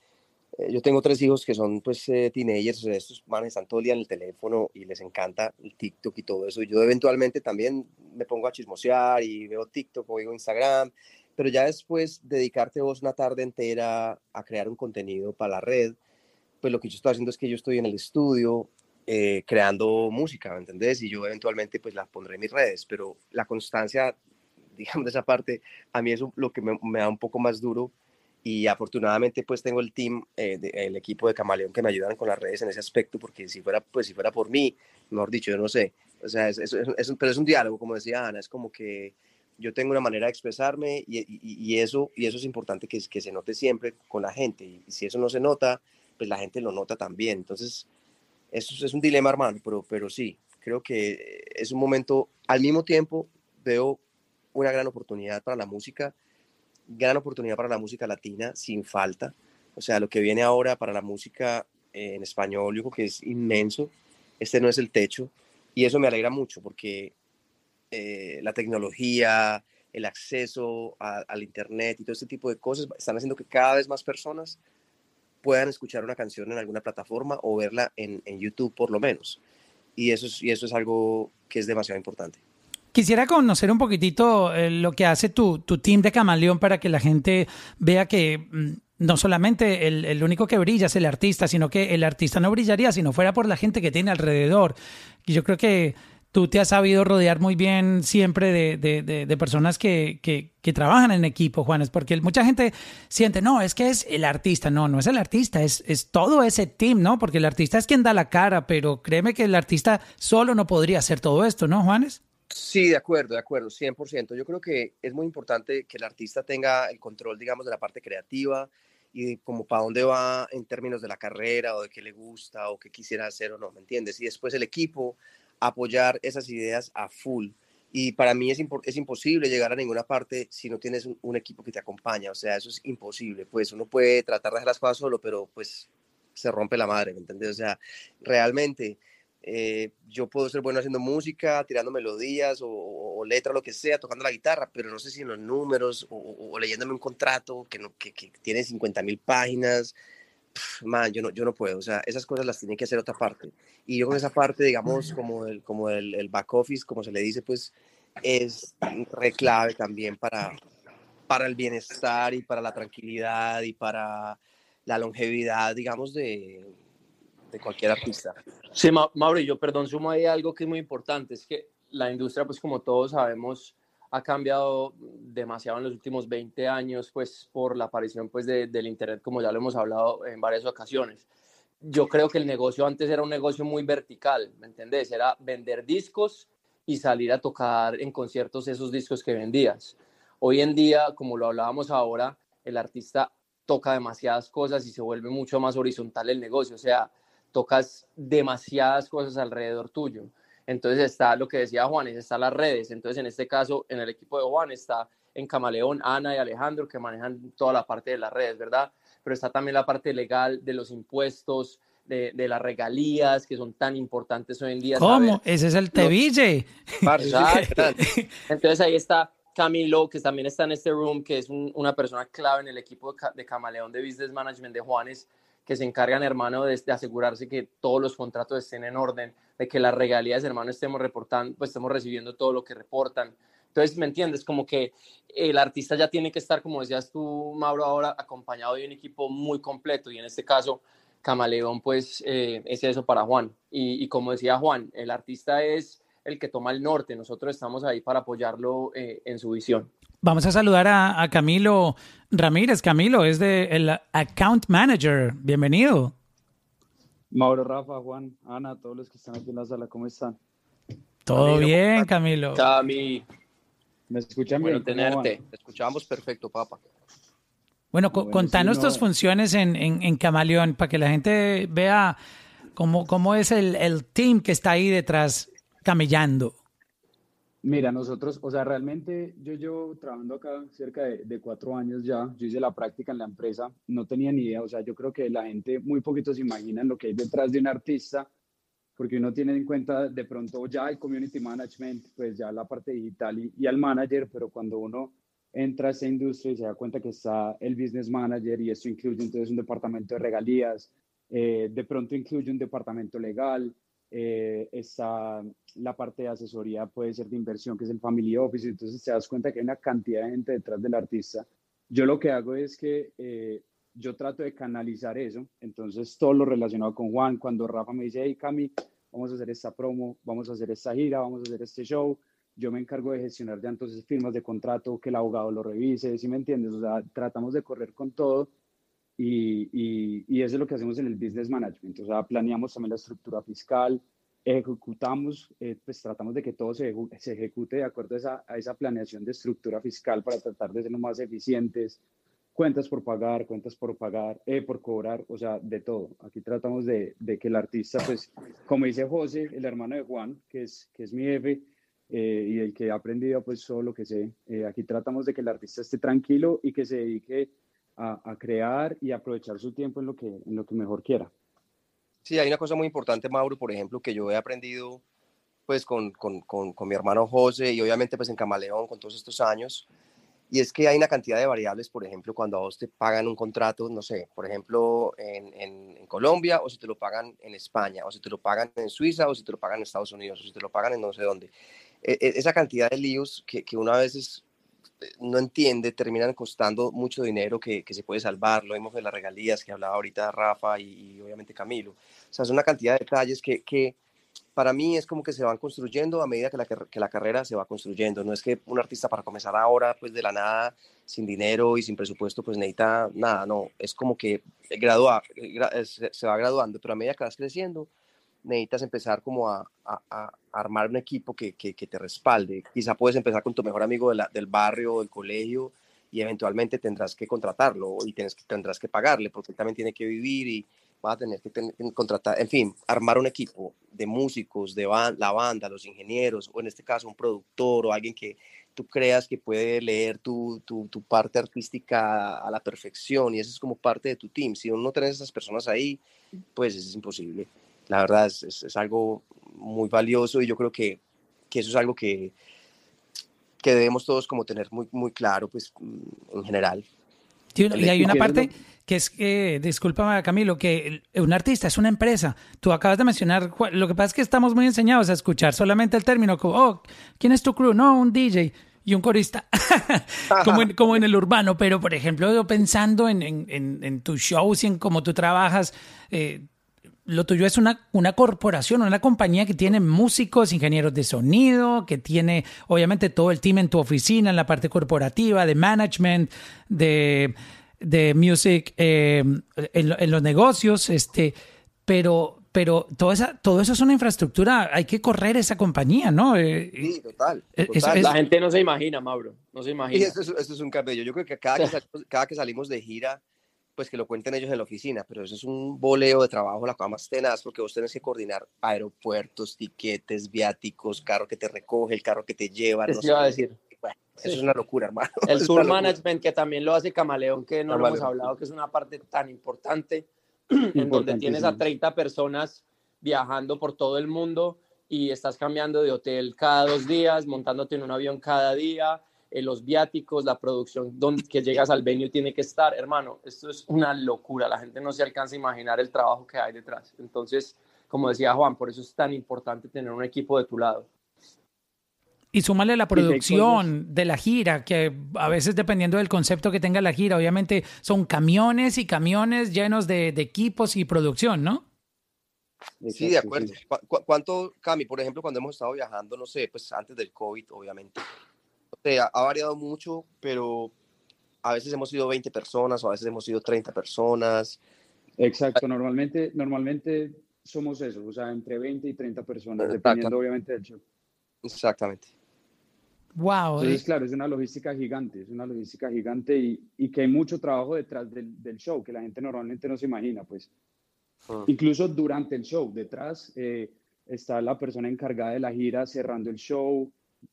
Speaker 2: yo tengo tres hijos que son pues eh, teenagers, estos manes están todo el día en el teléfono y les encanta el TikTok y todo eso. Yo eventualmente también me pongo a chismosear y veo TikTok o veo Instagram, pero ya después dedicarte vos una tarde entera a crear un contenido para la red, pues lo que yo estoy haciendo es que yo estoy en el estudio eh, creando música, ¿me entendés? Y yo eventualmente pues la pondré en mis redes, pero la constancia, digamos, de esa parte, a mí es lo que me, da un poco más duro y afortunadamente pues tengo el team, eh, el equipo de Camaleón que me ayudan con las redes en ese aspecto, porque si fuera, pues si fuera por mí, mejor dicho, yo no sé, o sea, es, es, es, pero es un diálogo, como decía Ana, es como que yo tengo una manera de expresarme y, y, eso, y eso es importante que, que se note siempre con la gente. Y si eso no se nota, pues la gente lo nota también. Entonces, eso es un dilema, hermano, pero, pero sí, creo que es un momento, al mismo tiempo veo una gran oportunidad para la música, gran oportunidad para la música latina, sin falta. O sea, lo que viene ahora para la música en español, yo creo que es inmenso. Este no es el techo. Y eso me alegra mucho porque eh, la tecnología, el acceso al Internet y todo este tipo de cosas están haciendo que cada vez más personas puedan escuchar una canción en alguna plataforma o verla en, YouTube por lo menos. Y eso, es, y eso es algo que es demasiado importante.
Speaker 1: Quisiera conocer un poquitito eh, lo que hace tu, tu, team de Camaleón para que la gente vea que mm, no solamente el, el, único que brilla es el artista, sino que el artista no brillaría si no fuera por la gente que tiene alrededor. Y yo creo que tú te has sabido rodear muy bien siempre de, personas que, trabajan en equipo, Juanes, porque mucha gente siente, no, es que es el artista, no, no es el artista, es, es todo ese team, ¿no? Porque el artista es quien da la cara, pero créeme que el artista solo no podría hacer todo esto, ¿no, Juanes?
Speaker 2: Sí, de acuerdo, de acuerdo, 100%. Yo creo que es muy importante que el artista tenga el control, digamos, de la parte creativa y como para dónde va en términos de la carrera o de qué le gusta o qué quisiera hacer o no, ¿me entiendes? Y después el equipo apoyar esas ideas a full. Y para mí es, imposible llegar a ninguna parte si no tienes un, equipo que te acompaña. O sea, eso es imposible. Pues uno puede tratar de hacer las cosas solo, pero pues se rompe la madre, ¿me entiendes? O sea, realmente eh, yo puedo ser bueno haciendo música, tirando melodías o, o, letra, lo que sea, tocando la guitarra, pero no sé si en los números o, leyéndome un contrato que, no, que, que tiene 50 mil páginas man, yo no, yo no puedo, o sea, esas cosas las tiene que hacer otra parte. Y yo con esa parte, digamos, como el, como el, el back office, como se le dice, pues es re clave también para, para el bienestar y para la tranquilidad y para la longevidad, digamos, de, de cualquier artista.
Speaker 3: Sí, Mauro, yo perdón, sumo ahí algo que es muy importante, es que la industria, pues como todos sabemos, ha cambiado demasiado en los últimos 20 años, pues por la aparición pues del Internet, como ya lo hemos hablado en varias ocasiones. Yo creo que el negocio antes era un negocio muy vertical, ¿me entendés? Era vender discos y salir a tocar en conciertos esos discos que vendías. Hoy en día, como lo hablábamos ahora, el artista toca demasiadas cosas y se vuelve mucho más horizontal el negocio, o sea, tocas demasiadas cosas alrededor tuyo. Entonces está lo que decía Juanes, está las redes. Entonces en este caso, en el equipo de Juan está en Camaleón Ana y Alejandro que manejan toda la parte de las redes, ¿verdad? Pero está también la parte legal de los impuestos, de, las regalías que son tan importantes hoy en día.
Speaker 1: ¿Cómo? Ese es el Teville.
Speaker 3: Entonces ahí está Camilo, que también está en este room, que es una persona clave en el equipo de Camaleón de Business Management de Juanes, que se encargan, hermano, de, asegurarse que todos los contratos estén en orden, de que las regalías, hermano, estemos reportando, pues estemos recibiendo todo lo que reportan. Entonces, ¿me entiendes? Como que el artista ya tiene que estar, como decías tú, Mauro, ahora acompañado de un equipo muy completo y en este caso, Camaleón, pues eh, es eso para Juan. Y, como decía Juan, el artista es el que toma el norte, nosotros estamos ahí para apoyarlo eh, en su visión.
Speaker 1: Vamos a saludar a, Camilo Ramírez. Camilo es de el Account Manager. Bienvenido.
Speaker 5: Mauro, Rafa, Juan, Ana, todos los que están aquí en la sala, ¿cómo están?
Speaker 1: Todo bien, Camilo.
Speaker 3: Cami.
Speaker 5: ¿Me escuchan
Speaker 3: bien? tenerte.
Speaker 2: Te escuchamos perfecto, papá.
Speaker 1: Bueno, contanos tus funciones en, en, Camaleón para que la gente vea cómo, cómo es el, el team que está ahí detrás camellando.
Speaker 5: Mira, nosotros, o sea, realmente yo llevo trabajando acá cerca de, cuatro años ya. Yo hice la práctica en la empresa, no tenía ni idea. O sea, yo creo que la gente, muy poquito se imaginan lo que hay detrás de un artista, porque uno tiene en cuenta de pronto ya el community management, pues ya la parte digital y, y al manager, pero cuando uno entra a esa industria y se da cuenta que está el business manager y esto incluye entonces un departamento de regalías, eh, de pronto incluye un departamento legal, eh, está la parte de asesoría, puede ser de inversión, que es el Family Office, entonces te das cuenta que hay una cantidad de gente detrás del artista. Yo lo que hago es que eh, yo trato de canalizar eso. Entonces, todo lo relacionado con Juan, cuando Rafa me dice, hey, Cami, vamos a hacer esta promo, vamos a hacer esta gira, vamos a hacer este show, yo me encargo de gestionar ya entonces firmas de contrato, que el abogado lo revise, ¿sí me entiendes? O sea, tratamos de correr con todo y, y, y eso es lo que hacemos en el business management. O sea, planeamos también la estructura fiscal, ejecutamos, eh, pues tratamos de que todo se, se ejecute de acuerdo a esa, a esa, planeación de estructura fiscal para tratar de ser lo más eficientes, cuentas por pagar, cuentas por pagar, eh, por cobrar, o sea, de todo. Aquí tratamos de, de, que el artista, pues, como dice José, el hermano de Juan, que es, que es mi jefe, eh, y el que ha aprendido, pues, todo lo que sé, eh, aquí tratamos de que el artista esté tranquilo y que se dedique a, a crear y aprovechar su tiempo en lo que, en lo que mejor quiera.
Speaker 2: Sí, hay una cosa muy importante, Mauro, por ejemplo, que yo he aprendido pues con, con, con, con, mi hermano José y obviamente pues en Camaleón con todos estos años, y es que hay una cantidad de variables, por ejemplo, cuando a vos te pagan un contrato, no sé, por ejemplo, en, en, Colombia, o si te lo pagan en España, o si te lo pagan en Suiza, o si te lo pagan en Estados Unidos, o si te lo pagan en no sé dónde. E, e, esa cantidad de líos que, que una vez no entiende, terminan costando mucho dinero que, que, se puede salvar. Lo vimos de las regalías que hablaba ahorita Rafa y, obviamente Camilo. O sea, es una cantidad de detalles que, que, para mí es como que se van construyendo a medida que la, que la carrera se va construyendo. No es que un artista para comenzar ahora, pues de la nada, sin dinero y sin presupuesto, pues necesita nada, no. Es como que gradua, se va graduando, pero a medida que vas creciendo, necesitas empezar como a, a, a armar un equipo que, que, que, te respalde. Quizá puedes empezar con tu mejor amigo de del barrio del colegio y eventualmente tendrás que contratarlo y tienes, tendrás que pagarle porque él también tiene que vivir y, va a tener que contratar, en fin, armar un equipo de músicos, de la banda, los ingenieros, o en este caso un productor o alguien que tú creas que puede leer tu, tu, tu parte artística a la perfección y eso es como parte de tu team. Si no tienes esas personas ahí, pues es imposible. La verdad es, es, es algo muy valioso y yo creo que, que eso es algo que, que debemos todos como tener muy, muy claro, pues en general.
Speaker 1: y hay una parte que es que, discúlpame Camilo, que un artista es una empresa. Tú acabas de mencionar, lo que pasa es que estamos muy enseñados a escuchar solamente el término como, oh, ¿quién es tu crew? No, un DJ y un corista, como, en, como en el urbano, pero por ejemplo, yo pensando en, en, en tus shows y en cómo tú trabajas, eh, lo tuyo es una, una corporación, una compañía que tiene músicos, ingenieros de sonido, que tiene obviamente todo el team en tu oficina, en la parte corporativa, de management, de de music eh, en, en, los negocios, este, pero, pero toda esa, todo eso es una infraestructura, hay que correr esa compañía, ¿no?
Speaker 2: Eh, sí, total.
Speaker 3: total. La gente no se imagina, Mauro, no se imagina.
Speaker 2: Y eso es, eso es un cabello. Yo creo que cada que, salimos, cada que salimos de gira, pues que lo cuenten ellos en la oficina, pero eso es un boleo de trabajo, la cosa más tenaz, porque vos tenés que coordinar aeropuertos, tiquetes, viáticos, carro que te recoge, el carro que te lleva.
Speaker 3: no iba a decir
Speaker 2: eso es una locura, hermano.
Speaker 3: El tour management, que también lo hace Camaleón, que no lo hemos hablado, que es una parte tan importante, en donde tienes a 30 personas viajando por todo el mundo y estás cambiando de hotel cada dos días, montándote en un avión cada día, eh, los viáticos, la producción, donde que llegas al venue tiene que estar. Hermano, esto es una locura. La gente no se alcanza a imaginar el trabajo que hay detrás. Entonces, como decía Juan, por eso es tan importante tener un equipo de tu lado.
Speaker 1: Y súmale la producción de la gira, que a veces dependiendo del concepto que tenga la gira, obviamente son camiones y camiones llenos de, de equipos y producción, ¿no?
Speaker 2: Sí, de acuerdo. ¿Cuánto, Cami, por ejemplo, cuando hemos estado viajando, no sé, pues antes del COVID, obviamente, sea, ha variado mucho, pero a veces hemos sido 20 personas o a veces hemos sido 30 personas.
Speaker 5: Exacto, normalmente, normalmente somos eso, o sea, entre 20 y 30 personas, dependiendo obviamente del show.
Speaker 2: Exactamente.
Speaker 1: Wow.
Speaker 5: Entonces, claro, es una logística gigante, es una logística gigante y, y que hay mucho trabajo detrás del, del, show que la gente normalmente no se imagina, pues. Uh. Incluso durante el show, detrás eh, está la persona encargada de la gira cerrando el show,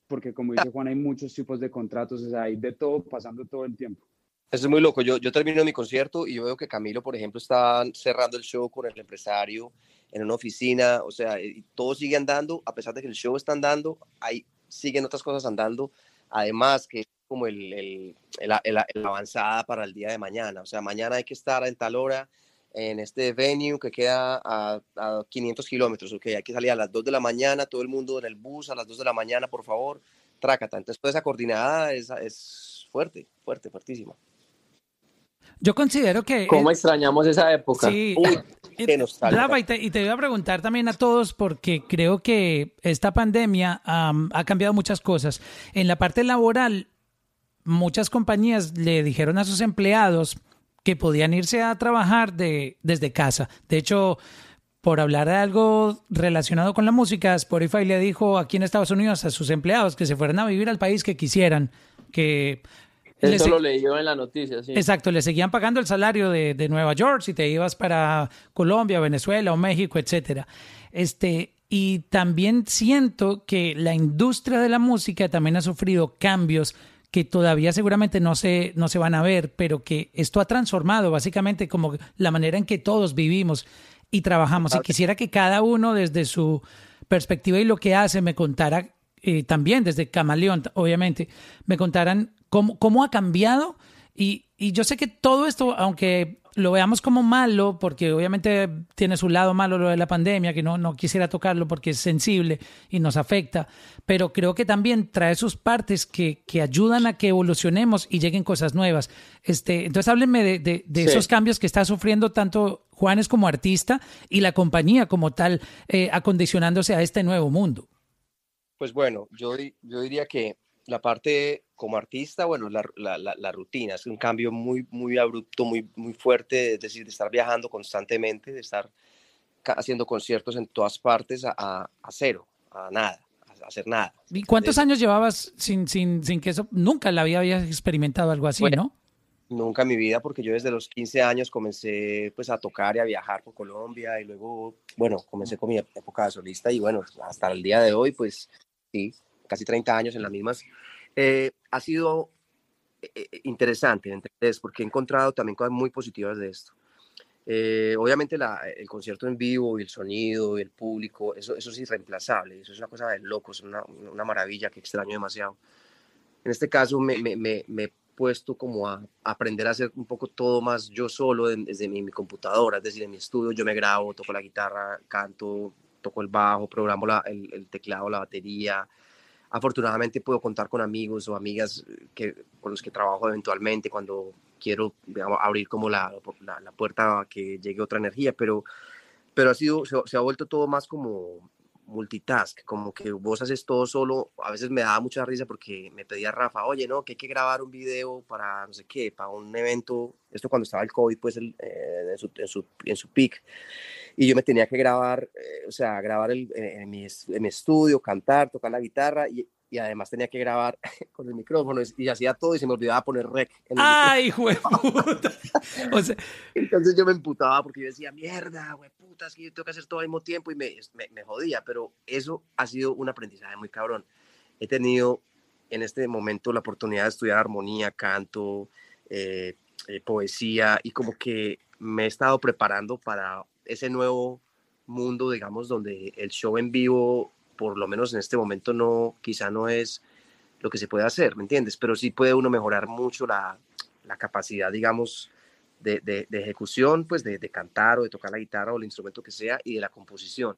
Speaker 5: porque como dice Juan, hay muchos tipos de contratos, o sea, hay de todo pasando todo el tiempo.
Speaker 2: Eso es muy loco. Yo, yo termino mi concierto y yo veo que Camilo, por ejemplo, está cerrando el show con el empresario en una oficina, o sea, y todo sigue andando, a pesar de que el show está andando, hay siguen otras cosas andando, además que es como el, el, el, el, avanzada para el día de mañana, o sea, mañana hay que estar en tal hora en este venue que queda a, a 500 kilómetros, ok, hay que salir a las 2 de la mañana, todo el mundo en el bus a las 2 de la mañana, por favor, trácata, entonces toda esa coordinada es, es fuerte, fuerte, fuertísima.
Speaker 1: Yo considero que...
Speaker 3: ¿Cómo extrañamos esa época?
Speaker 1: Sí. Uy, Rafa, y te, y te voy a preguntar también a todos porque creo que esta pandemia ha cambiado muchas cosas. En la parte laboral, muchas compañías le dijeron a sus empleados que podían irse a trabajar de, desde casa. De hecho, por hablar de algo relacionado con la música, Spotify le dijo aquí en Estados Unidos a sus empleados que se fueran a vivir al país que quisieran, que
Speaker 3: eso lo leí en la noticia, sí.
Speaker 1: Exacto, le seguían pagando el salario de, de, Nueva York si te ibas para Colombia, Venezuela o México, etcétera. Este, y también siento que la industria de la música también ha sufrido cambios que todavía seguramente no se, no se van a ver, pero que esto ha transformado básicamente como la manera en que todos vivimos y trabajamos. Y quisiera que cada uno desde su perspectiva y lo que hace me contara eh, también desde Camaleón, obviamente, me contaran cómo, cómo ha cambiado. Y, y yo sé que todo esto, aunque lo veamos como malo, porque obviamente tiene su lado malo lo de la pandemia, que no, no quisiera tocarlo porque es sensible y nos afecta, pero creo que también trae sus partes que, que ayudan a que evolucionemos y lleguen cosas nuevas. Este, entonces háblenme de, de, esos cambios que está sufriendo tanto Juanes como artista y la compañía como tal, eh, acondicionándose a este nuevo mundo.
Speaker 2: Pues bueno, yo, yo diría que la parte como artista, bueno, la, la, la, rutina es un cambio muy, muy abrupto, muy, muy fuerte, es decir, de estar viajando constantemente, de estar haciendo conciertos en todas partes a, a, cero, a nada, a hacer nada.
Speaker 1: ¿Y cuántos años llevabas sin, sin, sin que eso, nunca la vida habías experimentado algo así, no?
Speaker 2: Nunca en mi vida, porque yo desde los 15 años comencé pues a tocar y a viajar por Colombia y luego, bueno, comencé con mi época de solista y bueno, hasta el día de hoy pues sí, casi 30 años en las mismas, eh, ha sido eh, eh, interesante, ¿entendés? Porque he encontrado también cosas muy positivas de esto. obviamente el concierto en vivo y el sonido y el público, eso, eso es irreemplazable, eso es una cosa de locos, una, una maravilla que extraño demasiado. En este caso me, me, me, he puesto como a, aprender a hacer un poco todo más yo solo desde mi, mi, computadora, es decir, en mi estudio yo me grabo, toco la guitarra, canto, toco el bajo, programo la, el, el, teclado, la batería, afortunadamente puedo contar con amigos o amigas eh, que, con los que trabajo eventualmente cuando quiero abrir como la, la, puerta a que llegue otra energía, pero, pero ha sido, se, ha vuelto todo más como multitask, como que vos haces todo solo, a veces me daba mucha risa porque me pedía Rafa, oye, no, que hay que grabar un video para no sé qué, para un evento, esto cuando estaba el COVID, pues eh, en, su, en, su, en su peak, y yo me tenía que grabar, eh, o sea, grabar el, en, mi, en, mi, estudio, cantar, tocar la guitarra y, y, además tenía que grabar con el micrófono y, hacía todo y se me olvidaba poner rec.
Speaker 1: En ¡Ay, güey puta!
Speaker 2: o sea, Entonces yo me emputaba porque yo decía, mierda, güey puta, es que yo tengo que hacer todo al mismo tiempo y me, me, me jodía, pero eso ha sido un aprendizaje muy cabrón. He tenido en este momento la oportunidad de estudiar armonía, canto, eh, eh, poesía y como que me he estado preparando para ese nuevo mundo, digamos, donde el show en vivo, por lo menos en este momento, no, quizá no es lo que se puede hacer, ¿me entiendes? Pero sí puede uno mejorar mucho la, la capacidad, digamos, de, de, ejecución, pues de, de, cantar o de tocar la guitarra o el instrumento que sea y de la composición.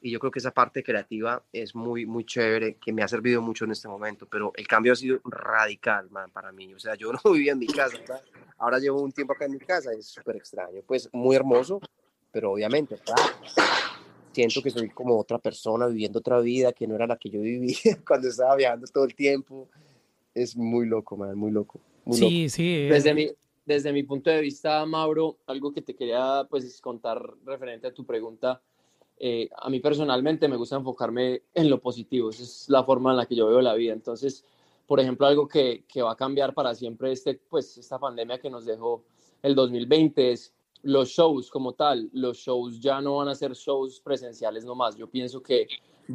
Speaker 2: Y yo creo que esa parte creativa es muy, muy chévere, que me ha servido mucho en este momento, pero el cambio ha sido radical, man, para mí. O sea, yo no vivía en mi casa, ¿verdad? ahora llevo un tiempo acá en mi casa, es súper extraño, pues muy hermoso, pero obviamente, siento que soy como otra persona viviendo otra vida que no era la que yo vivía cuando estaba viajando todo el tiempo. Es muy loco, man, muy loco.
Speaker 1: sí, sí.
Speaker 3: Eh. Desde mi, desde mi punto de vista, Mauro, algo que te quería pues contar referente a tu pregunta. Eh, a mí personalmente me gusta enfocarme en lo positivo, esa es la forma en la que yo veo la vida. Entonces, por ejemplo, algo que, que va a cambiar para siempre este, pues, esta pandemia que nos dejó el 2020 es los shows como tal, los shows ya no van a ser shows presenciales nomás. Yo pienso que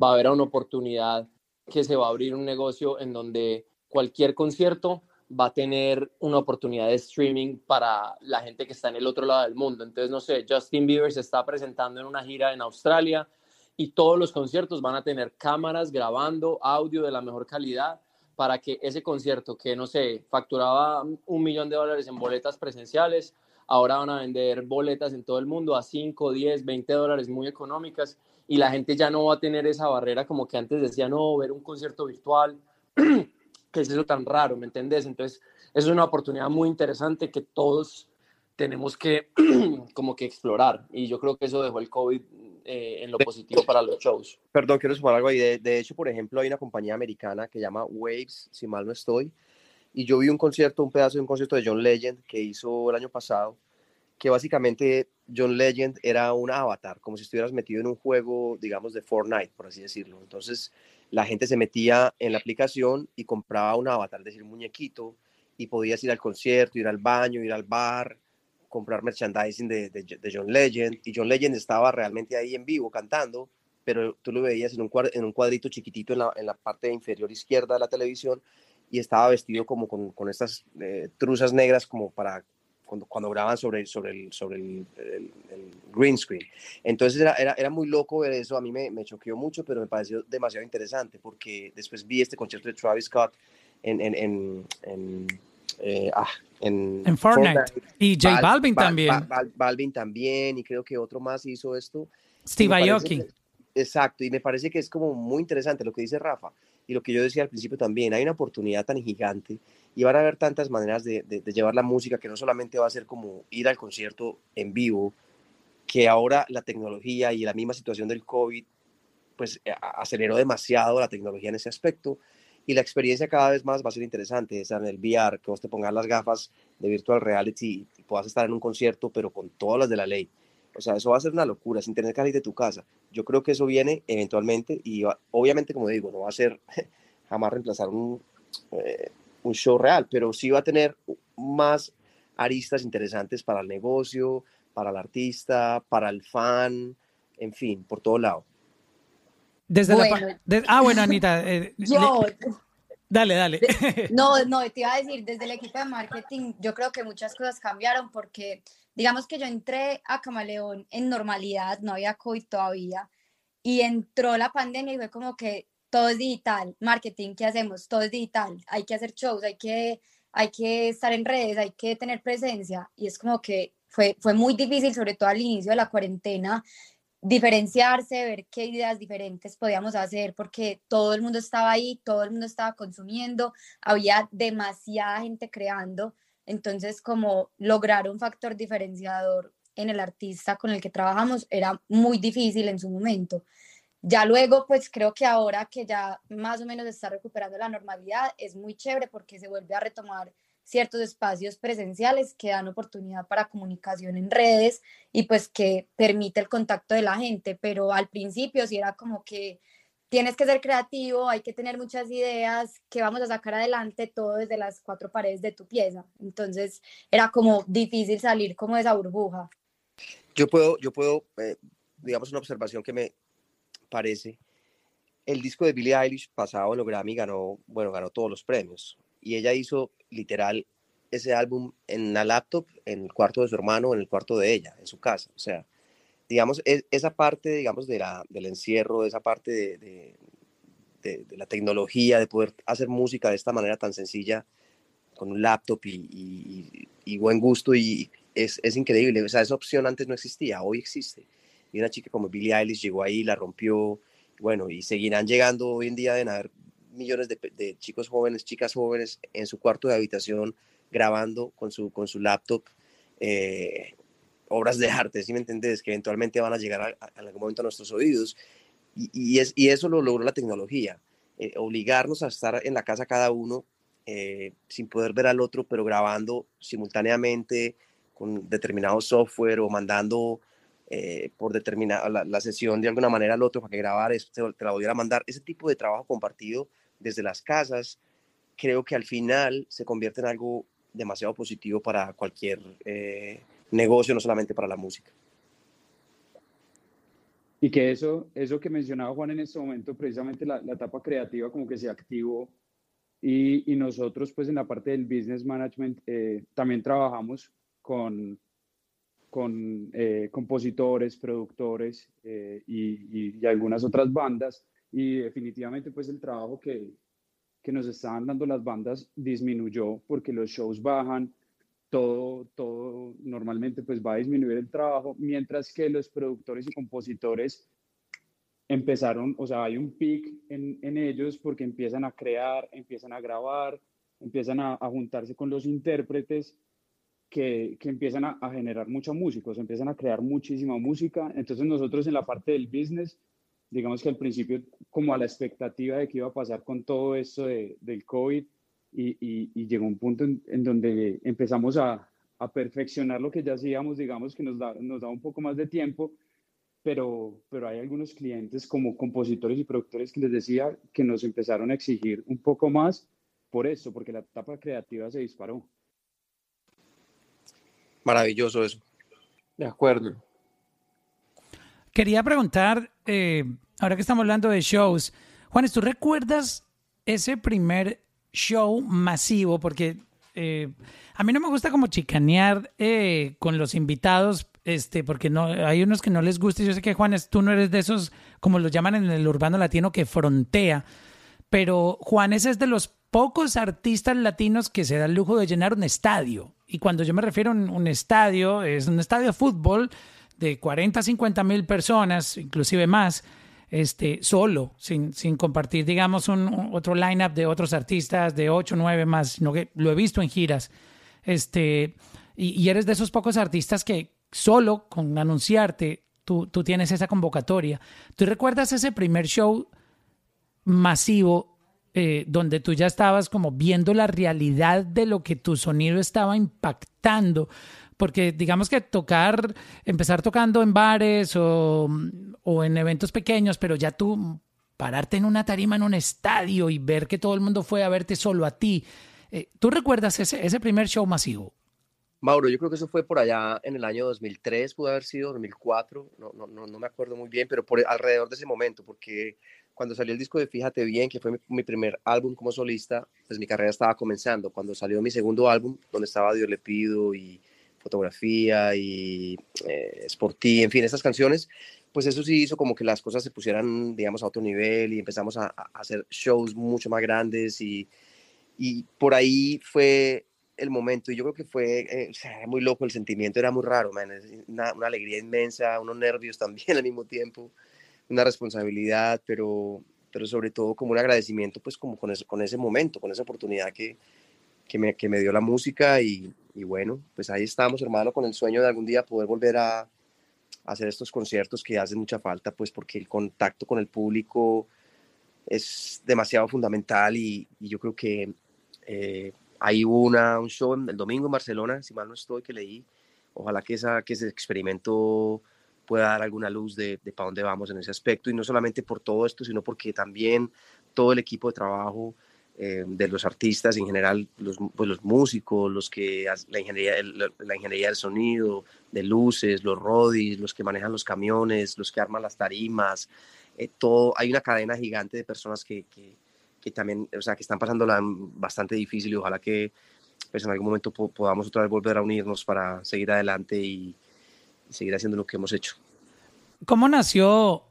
Speaker 3: va a haber una oportunidad que se va a abrir un negocio en donde cualquier concierto va a tener una oportunidad de streaming para la gente que está en el otro lado del mundo. Entonces, no sé, Justin Bieber se está presentando en una gira en Australia y todos los conciertos van a tener cámaras grabando audio de la mejor calidad para que ese concierto que, no sé, facturaba un millón de dólares en boletas presenciales, Ahora van a vender boletas en todo el mundo a 5, 10, 20 dólares muy económicas y la gente ya no va a tener esa barrera como que antes decía, no, ver un concierto virtual, que es eso tan raro, ¿me entendés? Entonces, es una oportunidad muy interesante que todos tenemos que como que explorar y yo creo que eso dejó el COVID eh, en lo positivo para los shows.
Speaker 2: Perdón, quiero sumar algo ahí. De, hecho, por ejemplo, hay una compañía americana que llama Waves, si mal no estoy, y yo vi un concierto, un pedazo de un concierto de John Legend que hizo el año pasado, que básicamente John Legend era un avatar, como si estuvieras metido en un juego, digamos, de Fortnite, por así decirlo. Entonces, la gente se metía en la aplicación y compraba un avatar, es decir, muñequito, y podías ir al concierto, ir al baño, ir al bar, comprar merchandising de, de, John Legend y John Legend estaba realmente ahí en vivo cantando, pero tú lo veías en un, en un cuadrito chiquitito en la, en la parte inferior izquierda de la televisión y estaba vestido como con, con estas eh, truzas negras como para cuando, cuando graban sobre, sobre, el, sobre el, el, green screen. Entonces era, era, era, muy loco ver eso, a mí me, me choqueó mucho, pero me pareció demasiado interesante porque después vi este concierto de Travis Scott en, en, en eh, ah, en,
Speaker 1: Fortnite. Y J Balvin también.
Speaker 2: Balvin también, y creo que otro más hizo esto.
Speaker 1: Steve Aoki.
Speaker 2: Exacto, y me parece que es como muy interesante lo que dice Rafa y lo que yo decía al principio también. Hay una oportunidad tan gigante y van a haber tantas maneras de, llevar la música que no solamente va a ser como ir al concierto en vivo, que ahora la tecnología y la misma situación del COVID pues aceleró demasiado la tecnología en ese aspecto y la experiencia cada vez más va a ser interesante, es en el VR, que vos te pongas las gafas de virtual reality y puedas estar en un concierto, pero con todas las de la ley. O sea, eso va a ser una locura, sin tener que salir de tu casa. Yo creo que eso viene eventualmente y obviamente, como digo, no va a ser jamás reemplazar un, eh, un show real, pero sí va a tener más aristas interesantes para el negocio, para el artista, para el fan, en fin, por todo lado.
Speaker 1: Desde la, ah, bueno, Anita. Eh, yo. dale, dale.
Speaker 4: no, no, te iba a decir, desde el equipo de marketing, yo creo que muchas cosas cambiaron porque, digamos que yo entré a Camaleón en normalidad, no había COVID todavía, y entró la pandemia y fue como que todo es digital, marketing, ¿qué hacemos? Todo es digital, hay que hacer shows, hay que, hay que estar en redes, hay que tener presencia, y es como que fue, fue muy difícil, sobre todo al inicio de la cuarentena, diferenciarse, ver qué ideas diferentes podíamos hacer, porque todo el mundo estaba ahí, todo el mundo estaba consumiendo, había demasiada gente creando, entonces como lograr un factor diferenciador en el artista con el que trabajamos era muy difícil en su momento. Ya luego, pues creo que ahora que ya más o menos está recuperando la normalidad, es muy chévere porque se vuelve a retomar ciertos espacios presenciales que dan oportunidad para comunicación en redes y pues que permite el contacto de la gente, pero al principio sí era como que tienes que ser creativo, hay que tener muchas ideas que vamos a sacar adelante todo desde las cuatro paredes de tu pieza. Entonces era como difícil salir como de esa burbuja.
Speaker 2: Yo puedo, yo puedo, eh, digamos, una observación que me parece. El disco de Billie Eilish pasado en los Grammy ganó, bueno, ganó todos los premios y ella hizo literal ese álbum en la laptop, en el cuarto de su hermano, en el cuarto de ella, en su casa. O sea, digamos, e, esa parte, digamos, de la, del encierro, esa parte de, de, la tecnología, de poder hacer música de esta manera tan sencilla, con un laptop y, y, buen gusto, y es, es, increíble. O sea, esa opción antes no existía, hoy existe. Y una chica como Billie Eilish llegó ahí, la rompió, bueno, y seguirán llegando hoy en día, de haber millones de, chicos jóvenes, chicas jóvenes en su cuarto de habitación grabando con su, con su laptop eh, obras de arte, si me entiendes? Que eventualmente van a llegar en algún momento a nuestros oídos. Y, es, y eso lo logró la tecnología, eh, obligarnos a estar en la casa cada uno eh, sin poder ver al otro, pero grabando simultáneamente con determinado software o mandando por determinada la, sesión de alguna manera al otro para que grabar, te, te la volviera a mandar. Ese tipo de trabajo compartido desde las casas, creo que al final se convierte en algo demasiado positivo para cualquier eh, negocio, no solamente para la música.
Speaker 5: Y que eso, eso que mencionaba Juan en este momento, precisamente la, etapa creativa como que se activó y, y, nosotros pues en la parte del business management eh, también trabajamos con, con eh, compositores, productores y, y, algunas otras bandas y definitivamente pues el trabajo que, que nos estaban dando las bandas disminuyó porque los shows bajan, todo, todo normalmente pues va a disminuir el trabajo, mientras que los productores y compositores empezaron, o sea, hay un pic en, en ellos porque empiezan a crear, empiezan a grabar, empiezan a, a, juntarse con los intérpretes que, que empiezan a, a, generar mucha música, se empiezan a crear muchísima música. Entonces nosotros en la parte del business, digamos que al principio como a la expectativa de qué iba a pasar con todo esto de, del COVID y, y, y, llegó un punto en, en donde empezamos a, a, perfeccionar lo que ya hacíamos, digamos que nos da, nos da un poco más de tiempo, pero, pero hay algunos clientes como compositores y productores que les decía que nos empezaron a exigir un poco más por eso, porque la etapa creativa se disparó.
Speaker 2: Maravilloso eso.
Speaker 3: De acuerdo.
Speaker 1: Quería preguntar, eh, ahora que estamos hablando de shows, Juanes, ¿tú recuerdas ese primer show masivo? Porque eh, a mí no me gusta como chicanear eh, con los invitados, este, porque no, hay unos que no les gusta. Yo sé que Juanes, tú no eres de esos, como los llaman en el urbano latino, que frontea. Pero Juanes es de los pocos artistas latinos que se da el lujo de llenar un estadio. Y cuando yo me refiero a un, estadio, es un estadio de fútbol de 40 a 50 mil personas, inclusive más, este, solo, sin, sin compartir, digamos, un, otro lineup de otros artistas de 8 o 9 más, sino que lo he visto en giras. Este, y, eres de esos pocos artistas que solo con anunciarte, tú, tú tienes esa convocatoria. ¿Tú recuerdas ese primer show masivo eh, donde tú ya estabas como viendo la realidad de lo que tu sonido estaba impactando. Porque digamos que tocar, empezar tocando en bares o, o en eventos pequeños, pero ya tú pararte en una tarima en un estadio y ver que todo el mundo fue a verte solo a ti. Eh, ¿Tú recuerdas ese, ese primer show masivo?
Speaker 2: Mauro, yo creo que eso fue por allá en el año 2003, pudo haber sido 2004, no, no, no, no me acuerdo muy bien, pero por alrededor de ese momento, porque cuando salió el disco de Fíjate Bien, que fue mi, primer álbum como solista, pues mi carrera estaba comenzando. Cuando salió mi segundo álbum, donde estaba Dios le pido y fotografía y eh, Sportí, en fin, estas canciones, pues eso sí hizo como que las cosas se pusieran, digamos, a otro nivel y empezamos a, hacer shows mucho más grandes y, y, por ahí fue el momento. Y yo creo que fue eh, muy loco el sentimiento, era muy raro, man, una, una alegría inmensa, unos nervios también al mismo tiempo una responsabilidad, pero, pero sobre todo como un agradecimiento, pues como con ese, con ese momento, con esa oportunidad que, que, me, que me dio la música y, y, bueno, pues ahí estamos, hermano, con el sueño de algún día poder volver a, hacer estos conciertos que hacen mucha falta, pues porque el contacto con el público es demasiado fundamental y, yo creo que eh, hay una, un show el domingo en Barcelona, si mal no estoy, que leí. Ojalá que, esa, que ese experimento pueda dar alguna luz de, de para dónde vamos en ese aspecto y no solamente por todo esto, sino porque también todo el equipo de trabajo eh, de los artistas en general, los, pues los músicos, los que la ingeniería, la, ingeniería del sonido, de luces, los rodis, los que manejan los camiones, los que arman las tarimas, eh, todo, hay una cadena gigante de personas que, que, que, también, o sea, que están pasándola bastante difícil y ojalá que pues en algún momento podamos otra vez volver a unirnos para seguir adelante y, seguir haciendo lo que hemos hecho.
Speaker 1: ¿Cómo nació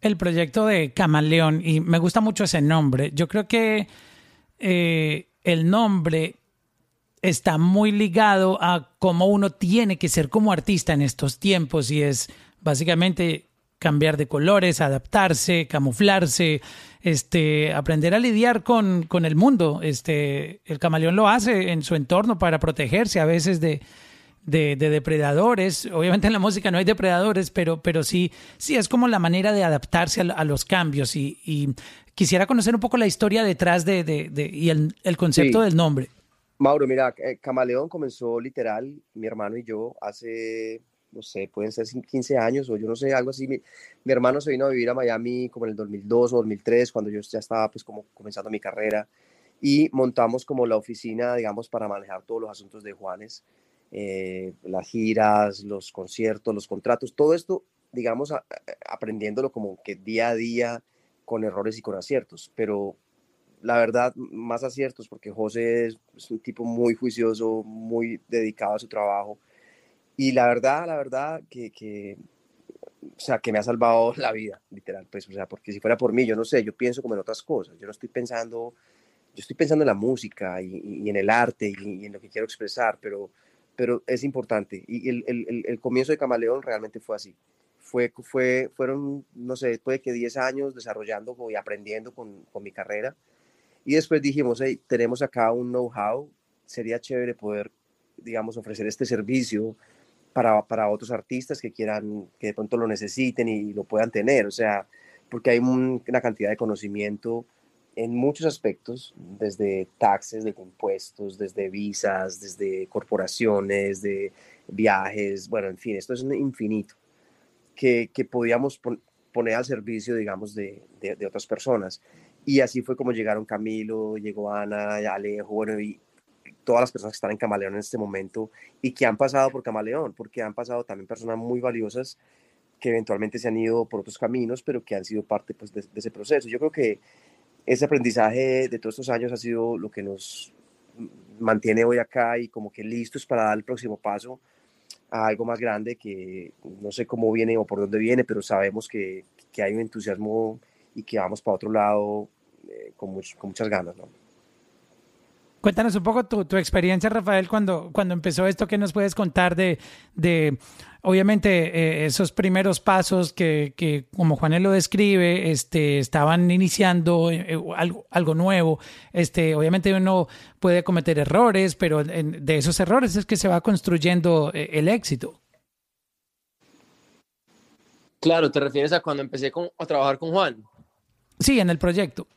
Speaker 1: el proyecto de Camaleón? Y me gusta mucho ese nombre. Yo creo que eh, el nombre está muy ligado a cómo uno tiene que ser como artista en estos tiempos y es básicamente cambiar de colores, adaptarse, camuflarse, este, aprender a lidiar con, con el mundo. Este, el camaleón lo hace en su entorno para protegerse a veces de, de, depredadores. Obviamente en la música no hay depredadores, pero, pero sí, sí es como la manera de adaptarse a, los cambios. Y, quisiera conocer un poco la historia detrás de, de, y el, el concepto del nombre.
Speaker 2: Mauro, mira, eh, Camaleón comenzó literal, mi hermano y yo, hace, no sé, pueden ser 15 años o yo no sé, algo así. Mi, mi hermano se vino a vivir a Miami como en el 2002 o 2003, cuando yo ya estaba pues como comenzando mi carrera y montamos como la oficina, digamos, para manejar todos los asuntos de Juanes. Eh, las giras, los conciertos, los contratos, todo esto, digamos, aprendiéndolo como que día a día con errores y con aciertos, pero la verdad, más aciertos, porque José es, un tipo muy juicioso, muy dedicado a su trabajo, y la verdad, la verdad, que, que, o sea, que me ha salvado la vida, literal, pues, o sea, porque si fuera por mí, yo no sé, yo pienso como en otras cosas, yo no estoy pensando, yo estoy pensando en la música y, en el arte y, en lo que quiero expresar, pero pero es importante. Y el, el, el, comienzo de Camaleón realmente fue así. Fue, fue, fueron, no sé, después de que 10 años desarrollando y aprendiendo con, con mi carrera. Y después dijimos, hey, tenemos acá un know-how, sería chévere poder digamos, ofrecer este servicio para, para otros artistas que quieran, que de pronto lo necesiten y lo puedan tener. O sea, porque hay una cantidad de conocimiento en muchos aspectos, desde taxes, de impuestos, desde visas, desde corporaciones, de viajes, bueno, en fin, esto es un infinito que, que podíamos poner al servicio, digamos, de, de, otras personas. Y así fue como llegaron Camilo, llegó Ana, Alejo, bueno, y todas las personas que están en Camaleón en este momento y que han pasado por Camaleón, porque han pasado también personas muy valiosas que eventualmente se han ido por otros caminos, pero que han sido parte pues, de, ese proceso. Yo creo que ese aprendizaje de todos estos años ha sido lo que nos mantiene hoy acá y como que listos para dar el próximo paso a algo más grande que no sé cómo viene o por dónde viene, pero sabemos que, que hay un entusiasmo y que vamos para otro lado eh, con, con muchas ganas. ¿no?
Speaker 1: Cuéntanos un poco tu, tu, experiencia, Rafael, cuando, cuando empezó esto, ¿qué nos puedes contar de obviamente, eh, esos primeros pasos que, que, como Juan lo describe, este, estaban iniciando eh, algo, algo nuevo? Este, obviamente uno puede cometer errores, pero de esos errores es que se va construyendo eh, el éxito.
Speaker 3: Claro, te refieres a cuando empecé a trabajar con Juan.
Speaker 1: Sí, en el proyecto.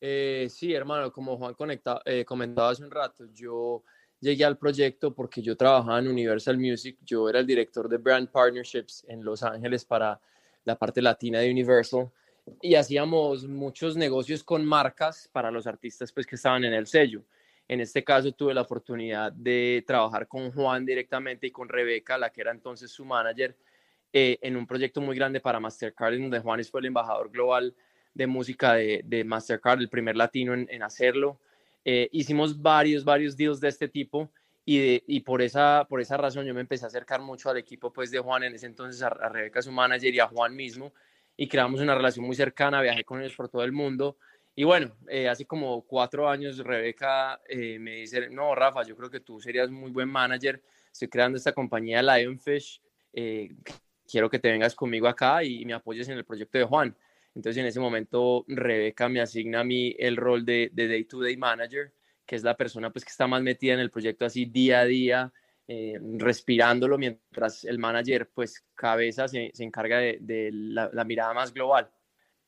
Speaker 3: Eh, sí, hermano, como Juan conecta, eh, comentaba hace un rato, yo llegué al proyecto porque yo trabajaba en Universal Music, yo era el director de Brand Partnerships en Los Ángeles para la parte latina de Universal y hacíamos muchos negocios con marcas para los artistas pues, que estaban en el sello. En este caso tuve la oportunidad de trabajar con Juan directamente y con Rebeca, la que era entonces su manager, eh, en un proyecto muy grande para Mastercard, donde Juan fue el embajador global de música de, de Mastercard, el primer latino en, hacerlo. Eh, hicimos varios, varios deals de este tipo y, y, por, esa, por esa razón yo me empecé a acercar mucho al equipo pues, de Juan en ese entonces, a, Rebeca, su manager, y a Juan mismo, y creamos una relación muy cercana, viajé con ellos por todo el mundo. Y bueno, eh, hace como cuatro años Rebeca eh, me dice, no, Rafa, yo creo que tú serías muy buen manager, estoy creando esta compañía Lionfish, quiero que te vengas conmigo acá y me apoyes en el proyecto de Juan. Entonces en ese momento Rebeca me asigna a mí el rol de, day-to-day manager, que es la persona pues que está más metida en el proyecto así día a día, eh, respirándolo, mientras el manager pues cabeza se, encarga de, la, mirada más global.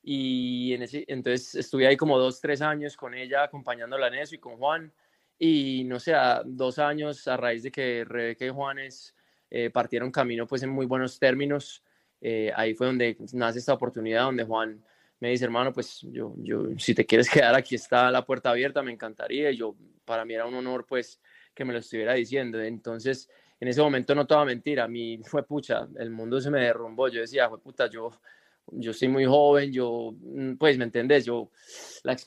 Speaker 3: Y entonces estuve ahí como dos, tres años con ella, acompañándola en eso y con Juan. Y no sé, dos años a raíz de que Rebeca y Juanes eh, partieron camino pues en muy buenos términos, eh, ahí fue donde nace esta oportunidad, donde Juan me dice, hermano, pues yo, yo, si te quieres quedar aquí está la puerta abierta, me encantaría. Y yo, para mí era un honor, pues, que me lo estuviera diciendo. Entonces, en ese momento no toda mentira, a mí fue pucha, el mundo se me derrumbó. Yo decía, fue puta, yo, yo soy muy joven, yo, mm, pues, ¿me entendés? Yo,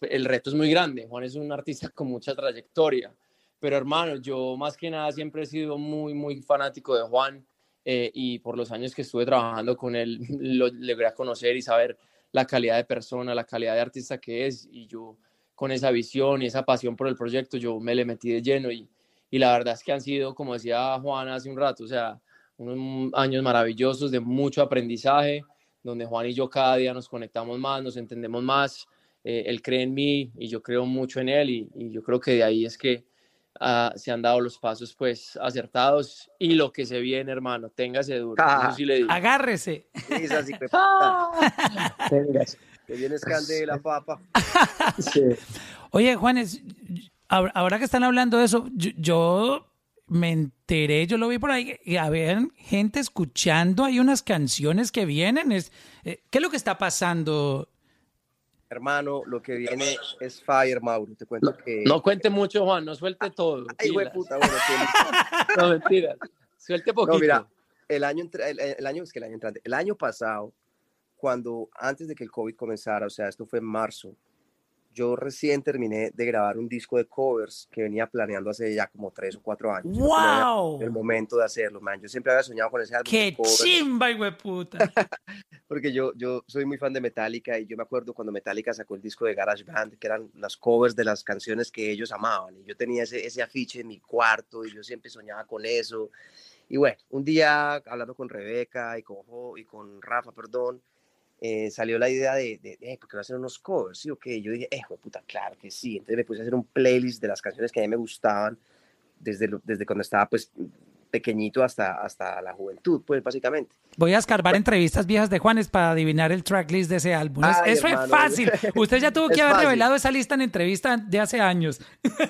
Speaker 3: el reto es muy grande. Juan es un artista con mucha trayectoria. Pero, hermano, yo más que nada siempre he sido muy, muy fanático de Juan eh, y por los años que estuve trabajando con él, lo logré conocer y saber la calidad de persona, la calidad de artista que es, y yo con esa visión y esa pasión por el proyecto, yo me le metí de lleno y, y la verdad es que han sido, como decía Juan hace un rato, o sea, unos años maravillosos de mucho aprendizaje, donde Juan y yo cada día nos conectamos más, nos entendemos más, eh, él cree en mí y yo creo mucho en él y, y yo creo que de ahí es que Ah, se han dado los pasos pues acertados y lo que se viene, hermano, téngase duro.
Speaker 1: Ah, Agárrese.
Speaker 2: que viene la papa.
Speaker 1: Oye, Juanes, ahora que están hablando de eso, yo, me enteré, yo lo vi por ahí, y había gente escuchando, hay unas canciones que vienen. Es, eh, ¿Qué es lo que está pasando
Speaker 2: Hermano, lo que viene es Fire, Mauro. Te cuento
Speaker 3: no,
Speaker 2: que.
Speaker 3: No cuente mucho, Juan, no suelte todo.
Speaker 2: Ay, güey, puta, bueno,
Speaker 3: No, mentira. Suelte poquito.
Speaker 2: No, mira, el año, el, el, año, es que el año entrante, el año pasado, cuando antes de que el COVID comenzara, o sea, esto fue en marzo, yo recién terminé de grabar un disco de covers que venía planeando hace ya como tres o cuatro años.
Speaker 1: ¡Wow!
Speaker 2: El momento de hacerlo, man. Yo siempre había soñado con ese álbum.
Speaker 1: ¡Qué chimba, güey, puta!
Speaker 2: Porque yo, yo soy muy fan de Metallica y yo me acuerdo cuando Metallica sacó el disco de Garage Band, que eran las covers de las canciones que ellos amaban. Y yo tenía ese, ese afiche en mi cuarto y yo siempre soñaba con eso. Y bueno, un día hablando con Rebeca y con, y con Rafa, perdón, eh, salió la idea de, de, eh, ¿por qué no hacer unos covers? ¿Sí o qué? Yo dije, eh, puta, claro que sí. Entonces me puse a hacer un playlist de las canciones que a mí me gustaban, desde, desde cuando estaba pues pequeñito hasta, hasta la juventud, pues básicamente.
Speaker 1: Voy a escarbar entrevistas viejas de Juanes para adivinar el tracklist de ese álbum. eso es fácil. Usted ya tuvo que haber revelado esa lista en entrevista de hace años.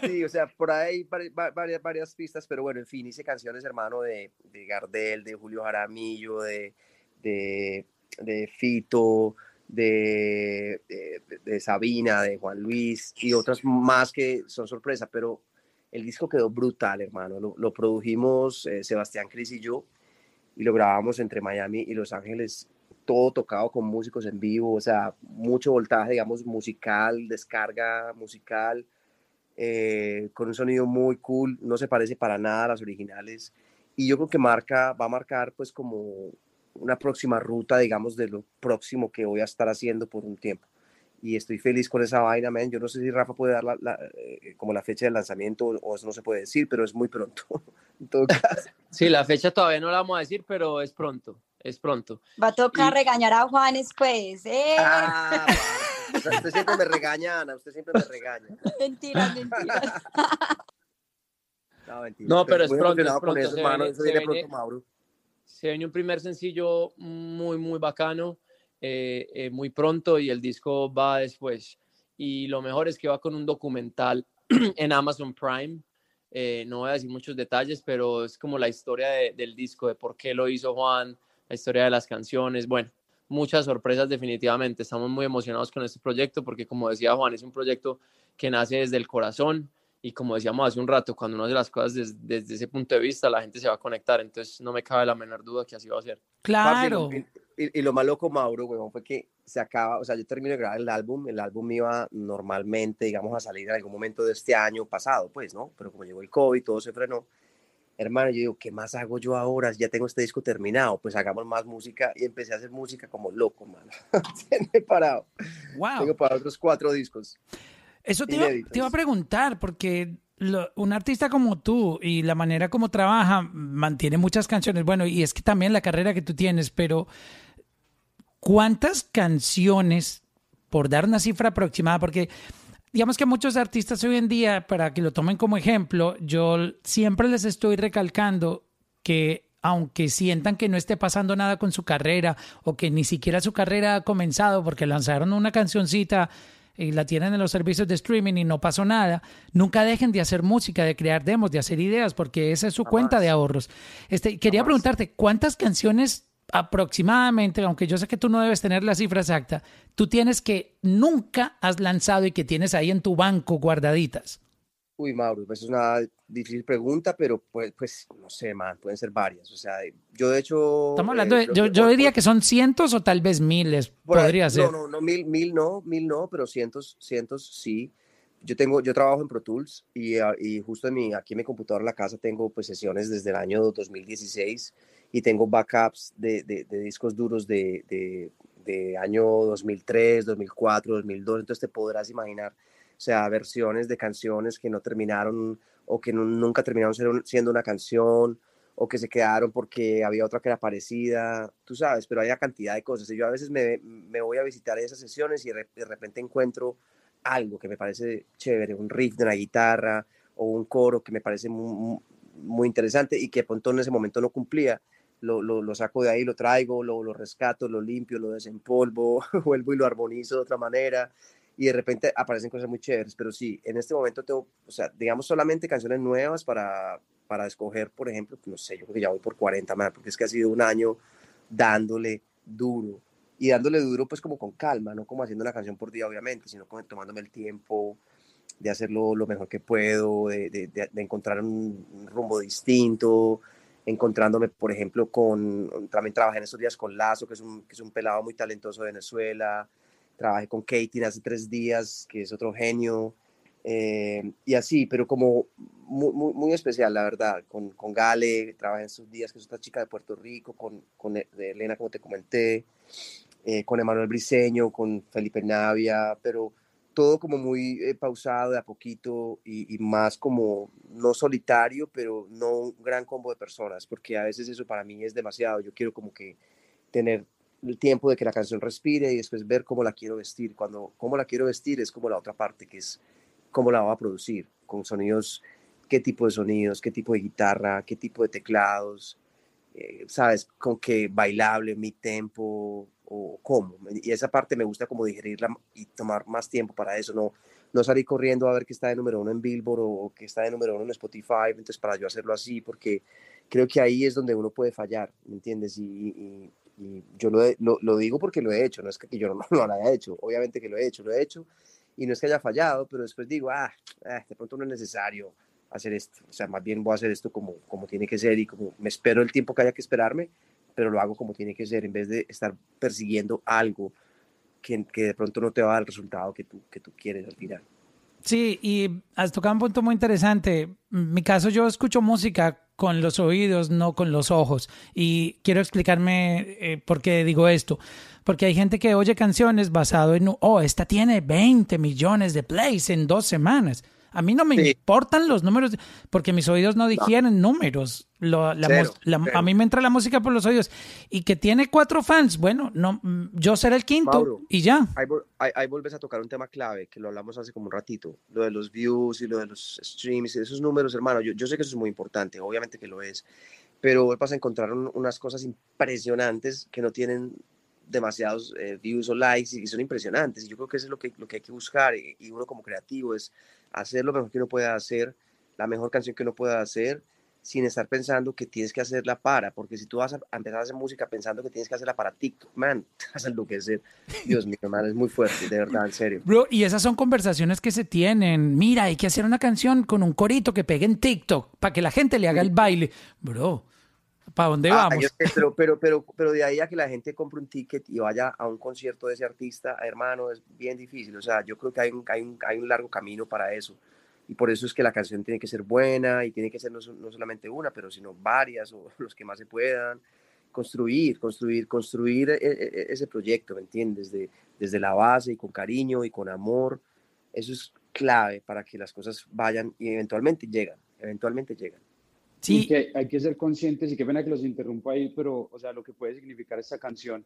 Speaker 2: Sí, o sea, por ahí varias, varias pistas, pero bueno, en fin, hice canciones, hermano, de, de Gardel, de Julio Jaramillo, de, de, de Fito, de, de, Sabina, de Juan Luis y otras más que son sorpresa, pero el disco quedó brutal, hermano. Lo, produjimos eh, Sebastián Cris y yo y lo grabamos entre Miami y Los Ángeles, todo tocado con músicos en vivo, o sea, mucho voltaje, digamos, musical, descarga musical, eh, con un sonido muy cool, no se parece para nada a las originales. Y yo creo que marca, va a marcar pues como una próxima ruta, digamos, de lo próximo que voy a estar haciendo por un tiempo y estoy feliz con esa vaina, man. Yo no sé si Rafa puede dar la, eh, como la fecha de lanzamiento o eso no se puede decir, pero es muy pronto. en todo caso.
Speaker 3: Sí, la fecha todavía no la vamos a decir, pero es pronto, es pronto.
Speaker 4: Va a tocar regañar a Juanes, pues. ¿eh? Ah,
Speaker 2: usted siempre me regaña, Ana, usted siempre me regaña.
Speaker 4: Mentiras, mentiras.
Speaker 3: No, mentira. no pero, es pronto, es pronto. Eso, se, viene, se, viene, pronto, Mauro. Se viene un primer sencillo muy, muy bacano eh, eh, muy pronto y el disco va después. Y lo mejor es que va con un documental en Amazon Prime. Eh, no voy a decir muchos detalles, pero es como la historia del disco, de por qué lo hizo Juan, la historia de las canciones. Bueno, muchas sorpresas definitivamente. Estamos muy emocionados con este proyecto porque, como decía Juan, es un proyecto que nace desde el corazón y como decíamos hace un rato, cuando uno hace las cosas desde, ese punto de vista, la gente se va a conectar. Entonces, no me cabe la menor duda que así va a ser.
Speaker 1: Claro.
Speaker 2: Y, lo malo con Mauro, weón, fue que se acaba, o sea, yo termino de grabar el álbum, el álbum iba normalmente, digamos, a salir en algún momento de este año pasado, pues, ¿no? Pero como llegó el COVID, todo se frenó. Hermano, yo digo, ¿qué más hago yo ahora? Ya tengo este disco terminado, pues hagamos más música y empecé a hacer música como loco, mano. he parado. Wow. Tengo para otros cuatro discos.
Speaker 1: Eso te iba, te iba, a preguntar, porque un artista como tú y la manera como trabaja mantiene muchas canciones. Bueno, y es que también la carrera que tú tienes, pero ¿cuántas canciones, por dar una cifra aproximada, porque digamos que muchos artistas hoy en día, para que lo tomen como ejemplo, yo siempre les estoy recalcando que aunque sientan que no esté pasando nada con su carrera o que ni siquiera su carrera ha comenzado porque lanzaron una cancioncita y la tienen en los servicios de streaming y no pasó nada, nunca dejen de hacer música, de crear demos, de hacer ideas, porque esa es su cuenta de ahorros. Este, quería preguntarte, ¿cuántas canciones aproximadamente, aunque yo sé que tú no debes tener la cifra exacta, tú tienes que nunca has lanzado y que tienes ahí en tu banco guardaditas?
Speaker 2: Uy, Mauro, pues es una difícil pregunta, pero pues, pues no sé, man, pueden ser varias. O sea, yo de hecho...
Speaker 1: Estamos hablando de, yo, yo diría que son cientos o tal vez miles, podría ser.
Speaker 2: No, no, no, mil, mil no, mil no, pero cientos, cientos sí. Yo tengo, yo trabajo en Pro Tools y, ah, y justo en mi, aquí en mi computador en la casa tengo pues sesiones desde el año 2016 y tengo backups de, de, discos duros de, de, de, año 2003, 2004, 2002, entonces te podrás imaginar, o sea, versiones de canciones que no terminaron o que nunca terminaron siendo una canción o que se quedaron porque había otra que era parecida, tú sabes, pero hay una cantidad de cosas. Y yo a veces me, me voy a visitar esas sesiones y de repente encuentro algo que me parece chévere, un riff de una guitarra o un coro que me parece muy, muy interesante y que pronto en ese momento no cumplía lo, lo, saco de ahí, lo traigo, lo, lo rescato, lo limpio, lo desempolvo, vuelvo y lo armonizo de otra manera y de repente aparecen cosas muy chéveres, pero sí, en este momento tengo, o sea, digamos solamente canciones nuevas para, para escoger, por ejemplo, no sé, yo creo que ya voy por 40 más, porque es que ha sido un año dándole duro y dándole duro pues como con calma, no como haciendo una canción por día obviamente, sino como tomándome el tiempo de hacerlo lo mejor que puedo, de, de, de encontrar un rumbo distinto, encontrándome, por ejemplo, con, también trabajé en estos días con Lazo, que es un, que es un pelado muy talentoso de Venezuela, trabajé con Katie hace tres días, que es otro genio, eh, y así, pero como muy, muy, especial, la verdad, con, con Gale, trabajé en estos días, que es otra chica de Puerto Rico, con, con Elena, como te comenté, eh, con Emanuel Briseño, con Felipe Navia, pero todo como muy eh, pausado de a poquito y, más como no solitario, pero no un gran combo de personas, porque a veces eso para mí es demasiado. Yo quiero como que tener el tiempo de que la canción respire y después ver cómo la quiero vestir. Cuando cómo la quiero vestir es como la otra parte, que es cómo la voy a producir, con sonidos qué tipo de sonidos, qué tipo de guitarra, qué tipo de teclados, eh, ¿sabes? Con qué bailable, mi tempo o cómo. Y esa parte me gusta como digerirla y tomar más tiempo para eso, no, no salir corriendo a ver que está de número uno en Billboard o, que está de número uno en Spotify, entonces para yo hacerlo así, porque creo que ahí es donde uno puede fallar, ¿me entiendes? Y, yo lo, lo, digo porque lo he hecho, no es que yo no, lo haya hecho, obviamente que lo he hecho, lo he hecho, y no es que haya fallado, pero después digo, ah, ah de pronto no es necesario hacer esto, o sea, más bien voy a hacer esto como, como tiene que ser y como me espero el tiempo que haya que esperarme, pero lo hago como tiene que ser, en vez de estar persiguiendo algo que, que de pronto no te va a dar el resultado que tú, que tú quieres al final.
Speaker 1: Sí, y has tocado un punto muy interesante. En mi caso, yo escucho música con los oídos, no con los ojos. Y quiero explicarme eh, por qué digo esto. Porque hay gente que oye canciones basado en, oh, esta tiene 20 millones de plays en dos semanas. A mí no me importan los números porque mis oídos no digieren números. a mí me entra la música por los oídos. Y que tiene cuatro fans, bueno, no, yo seré el quinto y ya.
Speaker 2: Ahí, vuelves a tocar un tema clave que lo hablamos hace como un ratito, lo de los views y lo de los streams y esos números, hermano. Yo, yo sé que eso es muy importante, obviamente que lo es, pero vas a encontrar unas cosas impresionantes que no tienen demasiados eh, views o likes y son impresionantes. Y yo creo que eso es lo que, lo que hay que buscar y, y uno como creativo es hacer lo mejor que uno pueda hacer, la mejor canción que uno pueda hacer, sin estar pensando que tienes que hacerla para, porque si tú vas a, empezar a hacer música pensando que tienes que hacerla para TikTok, man, te vas a enloquecer. Dios mío, man, es muy fuerte, de verdad, en serio.
Speaker 1: Bro, y esas son conversaciones que se tienen. Mira, hay que hacer una canción con un corito que pegue en TikTok para que la gente le haga el baile. Bro, ¿para dónde ah, vamos?
Speaker 2: pero, pero, pero, pero de ahí a que la gente compre un ticket y vaya a un concierto de ese artista, hermano, es bien difícil. O sea, yo creo que hay un, hay un, hay un largo camino para eso y por eso es que la canción tiene que ser buena y tiene que ser no, solamente una, pero sino varias o los que más se puedan. Construir, construir, construir e, e, e, ese proyecto, ¿me entiendes? Desde, desde la base y con cariño y con amor. Eso es clave para que las cosas vayan y eventualmente llegan, eventualmente llegan.
Speaker 5: Sí. que hay que ser conscientes y qué pena que los interrumpa ahí, pero, o sea, lo que puede significar esta canción,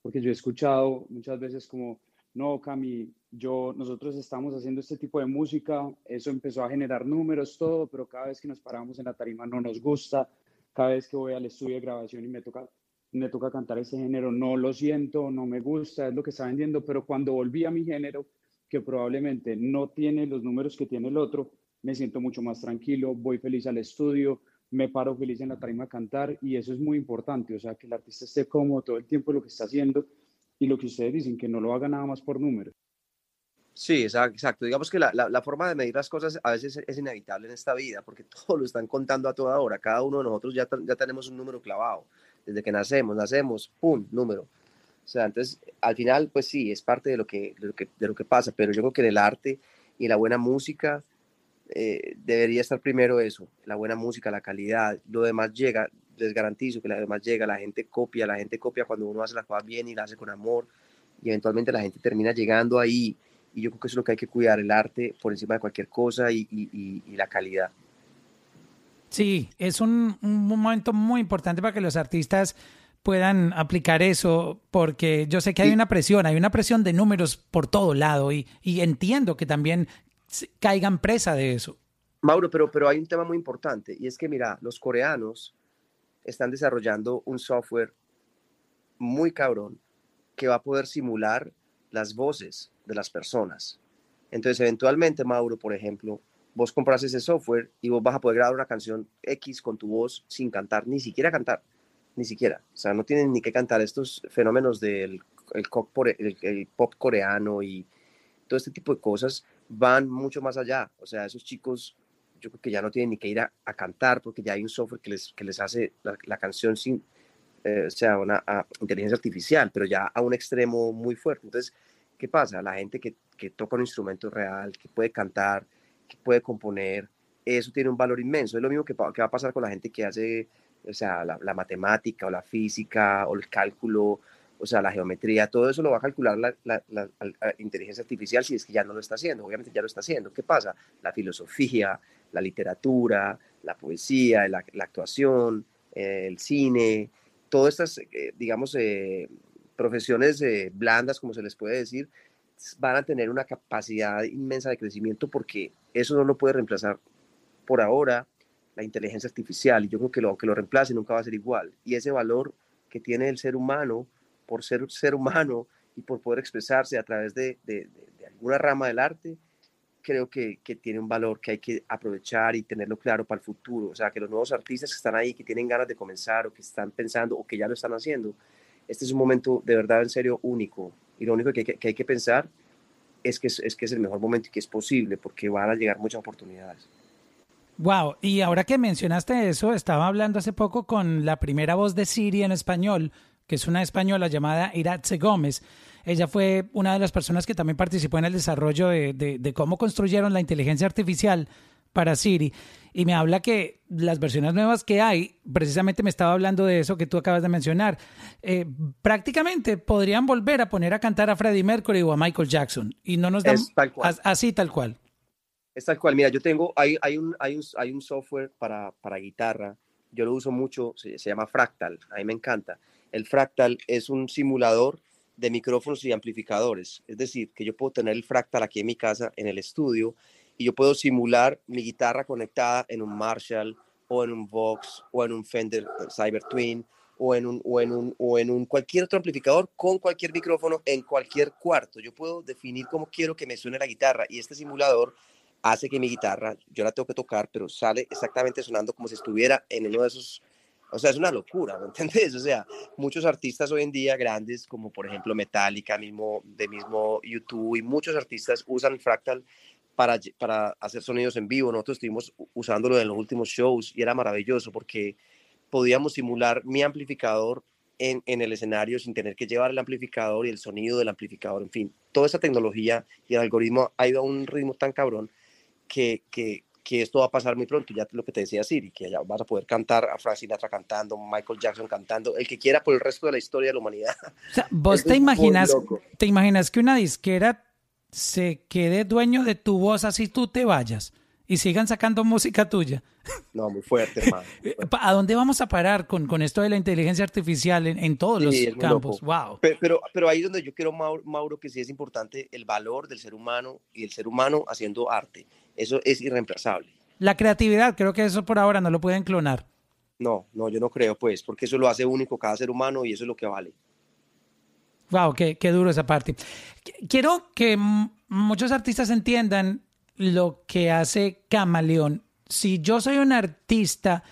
Speaker 5: porque yo he escuchado muchas veces como, no, Cami, yo, nosotros estamos haciendo este tipo de música, eso empezó a generar números, todo, pero cada vez que nos paramos en la tarima no nos gusta, cada vez que voy al estudio de grabación y me toca, me toca cantar ese género, no lo siento, no me gusta, es lo que está vendiendo, pero cuando volví a mi género, que probablemente no tiene los números que tiene el otro, me siento mucho más tranquilo, voy feliz al estudio, me paro feliz en la tarima a cantar y eso es muy importante, o sea, que el artista esté cómodo todo el tiempo lo que está haciendo y lo que ustedes dicen, que no lo haga nada más por números.
Speaker 2: Sí, exacto. Digamos que la, la, forma de medir las cosas a veces es, inevitable en esta vida, porque todo lo están contando a toda hora. Cada uno de nosotros ya, ya tenemos un número clavado. Desde que nacemos, nacemos, ¡pum!, número. O sea, entonces, al final, pues sí, es parte de lo que, de lo que, de lo que pasa, pero yo creo que en el arte y la buena música eh, debería estar primero eso, la buena música, la calidad. Lo demás llega, les garantizo que lo demás llega, la gente copia, la gente copia cuando uno hace las cosas bien y la hace con amor, y eventualmente la gente termina llegando ahí y yo creo que eso es lo que hay que cuidar, el arte por encima de cualquier cosa y, y, y la calidad.
Speaker 1: Sí, es un, un, momento muy importante para que los artistas puedan aplicar eso, porque yo sé que hay una presión, hay una presión de números por todo lado y, y entiendo que también caigan presa de eso.
Speaker 2: Mauro, pero, pero hay un tema muy importante y es que, mira, los coreanos están desarrollando un software muy cabrón que va a poder simular las voces de las personas. Entonces, eventualmente, Mauro, por ejemplo, vos compras ese software y vos vas a poder grabar una canción X con tu voz sin cantar, ni siquiera cantar, ni siquiera. O sea, no tienen ni que cantar estos fenómenos del el, pop coreano y todo este tipo de cosas van mucho más allá. O sea, esos chicos yo creo que ya no tienen ni que ir a, cantar porque ya hay un software que les, que les hace la, canción sin, eh, o sea, una inteligencia artificial, pero ya a un extremo muy fuerte. Entonces, ¿Qué pasa? La gente que, que toca un instrumento real, que puede cantar, que puede componer, eso tiene un valor inmenso. Es lo mismo que, que va a pasar con la gente que hace, o sea, la, matemática o la física o el cálculo, o sea, la geometría, todo eso lo va a calcular la, la, inteligencia artificial si es que ya no lo está haciendo. Obviamente ya lo está haciendo. ¿Qué pasa? La filosofía, la literatura, la poesía, la, actuación, el cine, todas estas, eh, digamos, eh, profesiones eh, blandas, como se les puede decir, van a tener una capacidad inmensa de crecimiento porque eso no lo puede reemplazar por ahora la inteligencia artificial y yo creo que lo que lo reemplace nunca va a ser igual. Y ese valor que tiene el ser humano por ser ser humano y por poder expresarse a través de, alguna rama del arte, creo que, que, tiene un valor que hay que aprovechar y tenerlo claro para el futuro. O sea, que los nuevos artistas que están ahí, que tienen ganas de comenzar o que están pensando o que ya lo están haciendo, este es un momento de verdad en serio único. Y lo único que hay que, que, hay que pensar es que es, es que es el mejor momento y que es posible porque van a llegar muchas oportunidades.
Speaker 1: Wow, y ahora que mencionaste eso, estaba hablando hace poco con la primera voz de Siri en español, que es una española llamada Iratze Gómez. Ella fue una de las personas que también participó en el desarrollo de, de, cómo construyeron la inteligencia artificial para Siri. Y me habla que las versiones nuevas que hay, precisamente me estaba hablando de eso que tú acabas de mencionar, eh, prácticamente podrían volver a poner a cantar a Freddie Mercury o a Michael Jackson. Y no nos dan así tal cual.
Speaker 2: Es tal cual. Mira, yo tengo, hay, hay, un, hay, un, hay un software para, para guitarra, yo lo uso mucho, se, llama Fractal, a mí me encanta. El Fractal es un simulador de micrófonos y amplificadores, es decir, que yo puedo tener el Fractal aquí en mi casa, en el estudio, y yo puedo simular mi guitarra conectada en un Marshall o en un Vox o en un Fender Cyber Twin o en un, o en un, o en un cualquier otro amplificador con cualquier micrófono en cualquier cuarto. Yo puedo definir cómo quiero que me suene la guitarra y este simulador hace que mi guitarra, yo la tengo que tocar, pero sale exactamente sonando como si estuviera en uno de esos, o sea, es una locura, ¿me entiendes? O sea, muchos artistas hoy en día grandes, como por ejemplo Metallica, mismo, de mismo YouTube, y muchos artistas usan Fractal para, para hacer sonidos en vivo. Nosotros estuvimos usándolo en los últimos shows y era maravilloso porque podíamos simular mi amplificador en, en, el escenario sin tener que llevar el amplificador y el sonido del amplificador, en fin, toda esa tecnología y el algoritmo ha ido a un ritmo tan cabrón que, que, que, esto va a pasar muy pronto, ya lo que te decía Siri, que ya vas a poder cantar a Frank Sinatra cantando, Michael Jackson cantando, el que quiera por el resto de la historia de la humanidad.
Speaker 1: O sea, vos te imaginas, te imaginas que una disquera se quede dueño de tu voz así tú te vayas y sigan sacando música tuya.
Speaker 2: No, muy fuerte, hermano.
Speaker 1: ¿A dónde vamos a parar con, con esto de la inteligencia artificial en, en todos los campos? Wow.
Speaker 2: Pero, pero, ahí es donde yo quiero, Mauro, que sí es importante el valor del ser humano y el ser humano haciendo arte. Eso es irreemplazable.
Speaker 1: La creatividad, creo que eso por ahora no lo pueden clonar.
Speaker 2: No, no, yo no creo, pues, porque eso lo hace único cada ser humano y eso es lo que vale.
Speaker 1: Wow, qué, qué duro esa parte. Quiero que muchos artistas entiendan lo que hace Camaleón. Si yo soy un artista,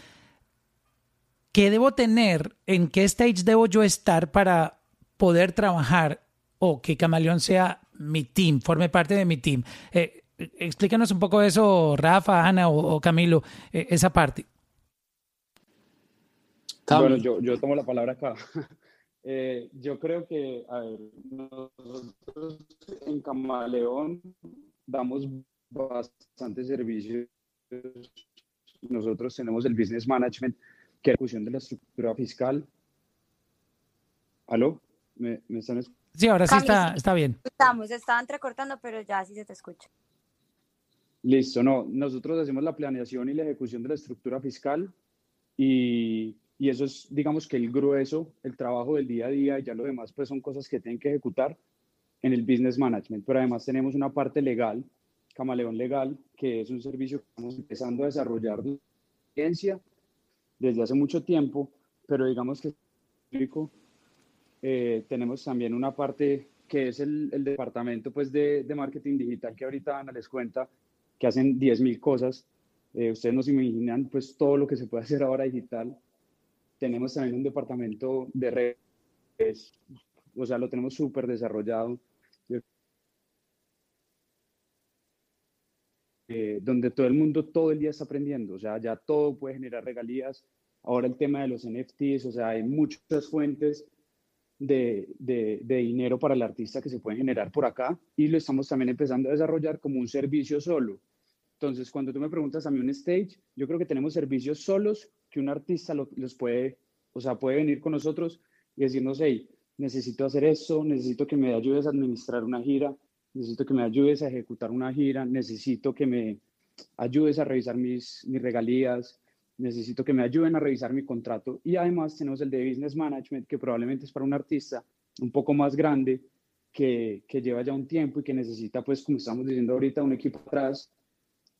Speaker 1: ¿qué debo tener? ¿En qué stage debo yo estar para poder trabajar o que Camaleón sea mi team, forme parte de mi team? Eh, explícanos un poco eso, Rafa, Ana o, Camilo, eh, esa parte.
Speaker 5: Bueno, yo, yo tomo la palabra acá. Eh, yo creo que, a ver, nosotros en Camaleón damos bastante servicios. Nosotros tenemos el Business Management, que es la cuestión de la estructura fiscal. ¿Aló? ¿Me, me están escuchando?
Speaker 1: Sí, ahora sí está, está bien.
Speaker 4: Estamos, estaba entrecortando, pero ya sí se te escucha.
Speaker 5: Listo, no, nosotros hacemos la planeación y la ejecución de la estructura fiscal y, y eso es, digamos que el grueso, el trabajo del día a día y ya lo demás pues son cosas que tienen que ejecutar en el business management, pero además tenemos una parte legal, Camaleón Legal, que es un servicio que estamos empezando a desarrollar desde hace mucho tiempo, pero digamos que eh, tenemos también una parte que es el, el departamento pues de, de marketing digital que ahorita Ana les cuenta, que hacen 10.000 cosas. Eh, ustedes no se imaginan pues todo lo que se puede hacer ahora digital. Tenemos también un departamento de redes, o sea, lo tenemos súper desarrollado. Eh, donde todo el mundo todo el día está aprendiendo, o sea, ya todo puede generar regalías. Ahora el tema de los NFTs, o sea, hay muchas fuentes de, de, de, dinero para el artista que se pueden generar por acá y lo estamos también empezando a desarrollar como un servicio solo. Entonces, cuando tú me preguntas a mí un stage, yo creo que tenemos servicios solos que un artista los puede, o sea, puede venir con nosotros y decirnos, hey, necesito hacer esto, necesito que me ayudes a administrar una gira, necesito que me ayudes a ejecutar una gira, necesito que me ayudes a revisar mis, mis regalías, necesito que me ayuden a revisar mi contrato. Y además tenemos el de Business Management, que probablemente es para un artista un poco más grande, que, que lleva ya un tiempo y que necesita, pues, como estamos diciendo ahorita, un equipo atrás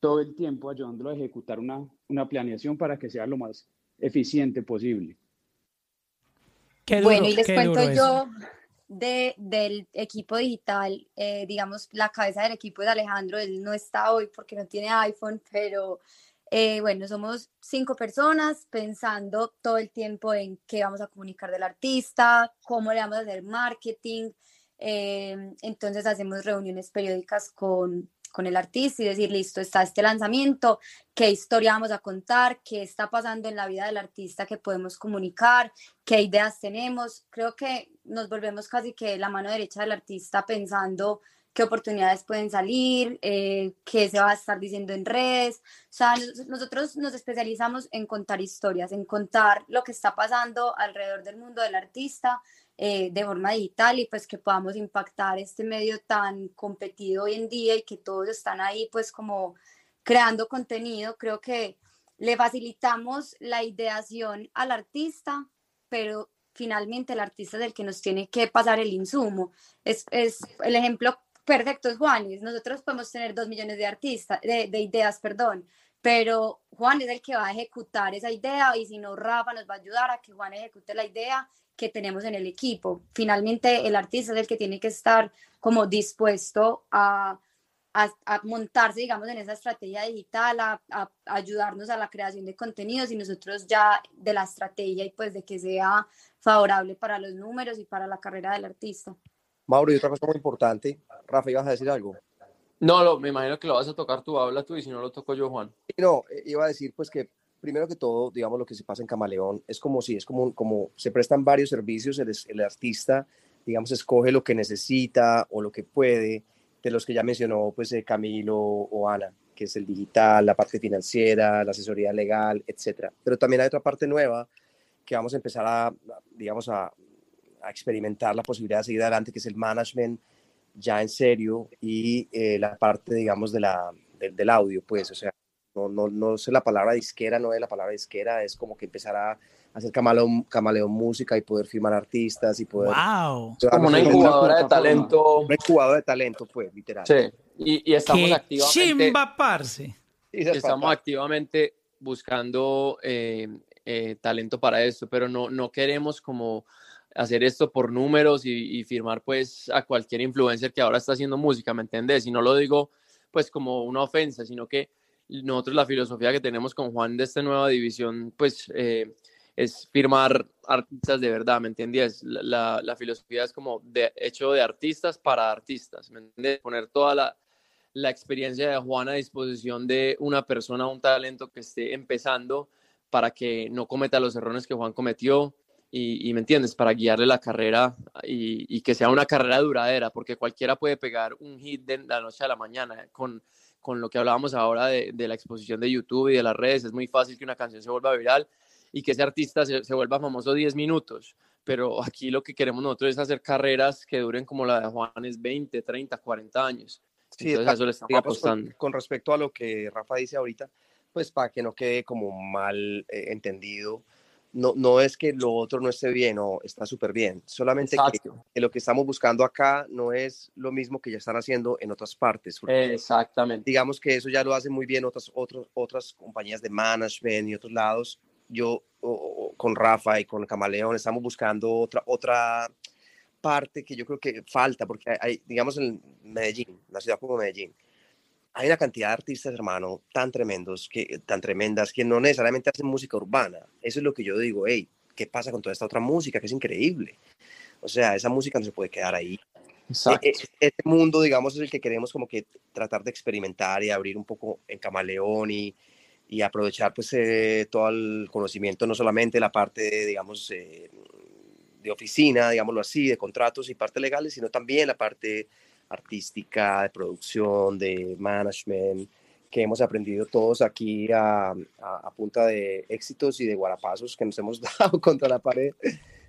Speaker 5: todo el tiempo ayudándolo a ejecutar una, una planeación para que sea lo más eficiente posible.
Speaker 4: bueno, y les cuento yo de, del equipo digital, eh, digamos, la cabeza del equipo es Alejandro, él no está hoy porque no tiene iPhone, pero eh, bueno, somos cinco personas pensando todo el tiempo en qué vamos a comunicar del artista, cómo le vamos a hacer marketing. Eh, entonces hacemos reuniones periódicas con, con el artista y decir, listo, está este lanzamiento, qué historia vamos a contar, qué está pasando en la vida del artista que podemos comunicar, qué ideas tenemos. Creo que nos volvemos casi que la mano derecha del artista pensando qué oportunidades pueden salir, eh, qué se va a estar diciendo en redes. O sea, nosotros nos especializamos en contar historias, en contar lo que está pasando alrededor del mundo del artista eh, de forma digital y pues que podamos impactar este medio tan competido hoy en día y que todos están ahí pues como creando contenido. Creo que le facilitamos la ideación al artista, pero finalmente el artista es el que nos tiene que pasar el insumo. Es, es el ejemplo perfecto es Juanes. Nosotros podemos tener dos millones de artistas, de, de, ideas, perdón, pero Juan es el que va a ejecutar esa idea y si no, Rafa nos va a ayudar a que Juan ejecute la idea que tenemos en el equipo. Finalmente, el artista es el que tiene que estar como dispuesto a, a, a montarse, digamos, en esa estrategia digital, a, a, ayudarnos a la creación de contenidos y nosotros ya de la estrategia y pues de que sea favorable para los números y para la carrera del artista.
Speaker 2: Mauro, y otra cosa muy importante, Rafa, ¿ibas a decir algo?
Speaker 3: No, me imagino que lo vas a tocar tú, habla tú y si no lo toco yo, Juan.
Speaker 2: No, eh, iba a decir pues que primero que todo, digamos, lo que se pasa en Camaleón es como si, es como, como se prestan varios servicios, el, el artista, digamos, escoge lo que necesita o lo que puede, de los que ya mencionó pues eh, Camilo o Ana, que es el digital, la parte financiera, la asesoría legal, etcétera. Pero también hay otra parte nueva que vamos a empezar a, digamos, a, experimentar la posibilidad de seguir adelante, que es el management ya en serio y eh, la parte, digamos, de la, del audio, pues, o sea, no, no, no sé la palabra disquera, no es la palabra disquera, es como que empezar a hacer camaleón, camaleón música y poder firmar artistas y poder...
Speaker 1: ¡Wow!
Speaker 3: Como una incubadora de talento.
Speaker 2: Una incubadora de talento, pues, literal.
Speaker 3: Sí, y, y estamos activamente...
Speaker 1: Chimba, parce.
Speaker 3: Estamos activamente buscando eh, eh, talento para esto, pero no, no queremos como hacer esto por números y, firmar pues a cualquier influencer que ahora está haciendo música, ¿me entiendes? Y no lo digo pues como una ofensa, sino que nosotros la filosofía que tenemos con Juan de esta nueva división pues eh, es firmar artistas de verdad, ¿me entiendes? La, la, filosofía es como de hecho de artistas para artistas, ¿me entiendes? Poner toda la, la experiencia de Juan a disposición de una persona, un talento que esté empezando para que no cometa los errores que Juan cometió, y, me entiendes, para guiarle la carrera y, que sea una carrera duradera, porque cualquiera puede pegar un hit de la noche a la mañana con, con lo que hablábamos ahora de, la exposición de YouTube y de las redes. Es muy fácil que una canción se vuelva viral y que ese artista se, vuelva famoso 10 minutos, pero aquí lo que queremos nosotros es hacer carreras que duren como la de Juanes 20, 30, 40 años.
Speaker 2: Sí, Entonces, eso le estamos apostando. Con, respecto a lo que Rafa dice ahorita, pues para que no quede como mal eh, entendido, no, no es que lo otro no esté bien o está súper bien, solamente que, lo que estamos buscando acá no es lo mismo que ya están haciendo en otras partes.
Speaker 3: Exactamente.
Speaker 2: Digamos que eso ya lo hacen muy bien otras, otros, otras compañías de management y otros lados. Yo con Rafa y con Camaleón estamos buscando otra, otra parte que yo creo que falta, porque hay, digamos, en Medellín, la ciudad como Medellín, hay una cantidad de artistas, hermano, tan tremendos, que, tan tremendas, que no necesariamente hacen música urbana. Eso es lo que yo digo, hey, ¿qué pasa con toda esta otra música que es increíble? O sea, esa música no se puede quedar ahí. E, Exacto. E, este mundo, digamos, es el que queremos como que tratar de experimentar y abrir un poco en camaleón y, y aprovechar pues eh, todo el conocimiento, no solamente la parte, digamos, eh, de oficina, digámoslo así, de contratos y parte legales, sino también la parte artística, de producción, de management, que hemos aprendido todos aquí a, a, punta de éxitos y de guarapazos que nos hemos dado contra la pared,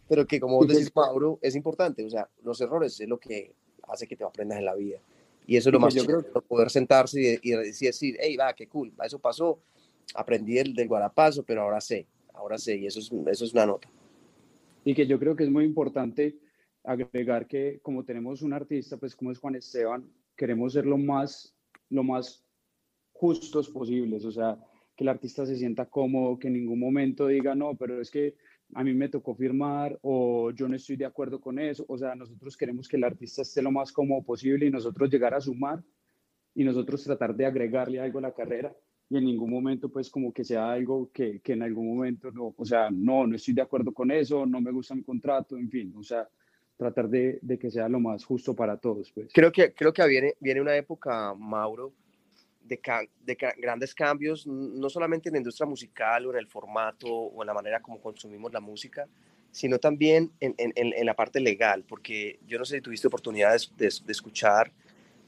Speaker 2: pero que como vos decís, Mauro, es importante, o sea, los errores es lo que hace que te aprendas en la vida. Y eso es lo más yo creo poder sentarse y, decir, hey, va, qué cool, eso pasó, aprendí el del guarapazo, pero ahora sé, ahora sé, y eso es, eso es una nota.
Speaker 5: Y que yo creo que es muy importante agregar que como tenemos un artista, pues como es Juan Esteban, queremos ser lo más, lo más justos posibles, o sea, que el artista se sienta cómodo, que en ningún momento diga, no, pero es que a mí me tocó firmar o yo no estoy de acuerdo con eso. O sea, nosotros queremos que el artista esté lo más cómodo posible y nosotros llegar a sumar y nosotros tratar de agregarle algo a la carrera y en ningún momento pues como que sea algo que, que en algún momento no, o sea, no, no estoy de acuerdo con eso, no me gusta mi contrato, en fin, o sea, tratar de, de que sea lo más justo para todos. Pues.
Speaker 2: Creo que, creo que viene, viene una época, Mauro, de, de, grandes cambios, no solamente en la industria musical o en el formato o en la manera como consumimos la música, sino también en, en, en la parte legal, porque yo no sé si tuviste oportunidad de, de escuchar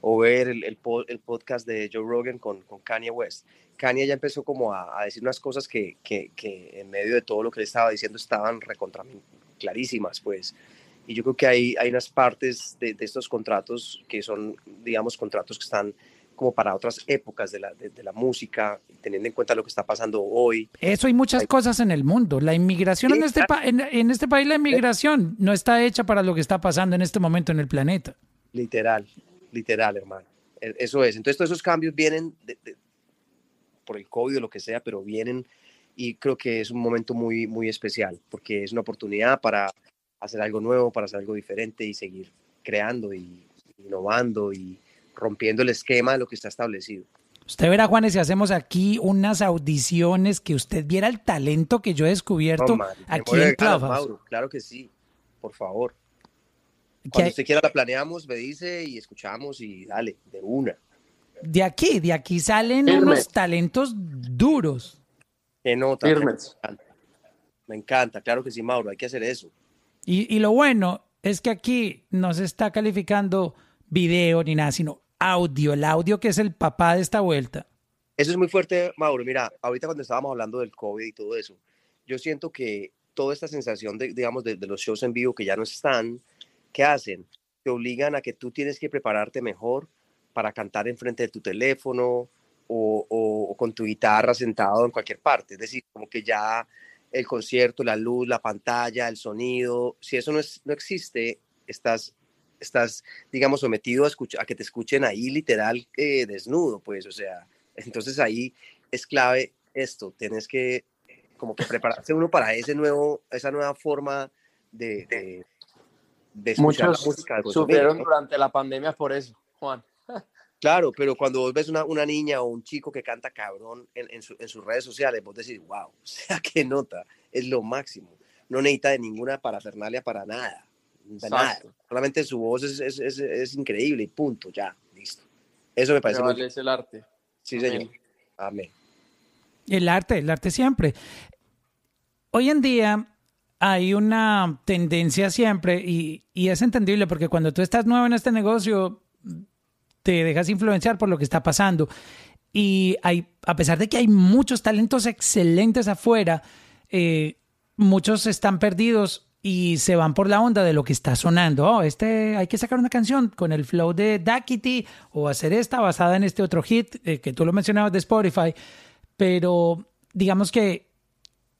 Speaker 2: o ver el, el, el, podcast de Joe Rogan con, con, Kanye West. Kanye ya empezó como a, a decir unas cosas que, que, que, en medio de todo lo que le estaba diciendo estaban recontra clarísimas, pues. Y yo creo que hay, hay unas partes de, de estos contratos que son, digamos, contratos que están como para otras épocas de la, de, la música, teniendo en cuenta lo que está pasando hoy.
Speaker 1: Eso hay muchas cosas en el mundo. La inmigración en, este en, en, este país, la inmigración no está hecha para lo que está pasando en este momento en el planeta.
Speaker 2: Literal, literal, hermano. E, eso es. Entonces todos esos cambios vienen por el COVID o lo que sea, pero vienen y creo que es un momento muy, muy especial porque es una oportunidad para hacer algo nuevo, para hacer algo diferente y seguir creando y innovando y rompiendo el esquema de lo que está establecido.
Speaker 1: Usted verá, Juanes, si hacemos aquí unas audiciones, que usted viera el talento que yo he descubierto aquí en Clubhouse.
Speaker 2: claro que sí, por favor. Cuando usted quiera la planeamos, me dice y escuchamos y dale, de una.
Speaker 1: De aquí, de aquí salen unos talentos duros.
Speaker 2: Que nota. Me encanta. me encanta, claro que sí, Mauro, hay que hacer eso.
Speaker 1: Y, y lo bueno es que aquí no se está calificando video ni nada, sino audio, el audio que es el papá de esta vuelta.
Speaker 2: Eso es muy fuerte, Mauro. Mira, ahorita cuando estábamos hablando del COVID y todo eso, yo siento que toda esta sensación de, digamos, de, los shows en vivo que ya no están, ¿qué hacen? Te obligan a que tú tienes que prepararte mejor para cantar enfrente de tu teléfono o, o, con tu guitarra sentado en cualquier parte. Es decir, como que ya el concierto, la luz, la pantalla, el sonido, si eso no, es, no existe, estás estás, digamos, sometido a, a que te escuchen ahí literal eh, desnudo, pues, o sea, entonces ahí es clave esto, tienes que como que prepararse uno para ese nuevo, esa nueva forma de, de,
Speaker 3: de escuchar Muchos la música. sufrieron durante la pandemia por eso, Juan.
Speaker 2: Claro, pero cuando vos ves una, una niña o un chico que canta cabrón en, en, en, sus redes sociales, vos decís, wow, o sea, qué nota, es lo máximo. No necesita de ninguna parafernalia para nada nada. Solamente su voz es, es, es, es, increíble y punto, ya, listo. Eso me parece.
Speaker 3: Muy... es el arte.
Speaker 2: Sí, señor. Amén.
Speaker 1: El arte, el arte siempre. Hoy en día hay una tendencia siempre y, y es entendible porque cuando tú estás nuevo en este negocio te dejas influenciar por lo que está pasando. Y hay, a pesar de que hay muchos talentos excelentes afuera, eh, muchos están perdidos y se van por la onda de lo que está sonando. Oh, este hay que sacar una canción con el flow de Duckity o hacer esta basada en este otro hit eh, que tú lo mencionabas de Spotify. Pero digamos que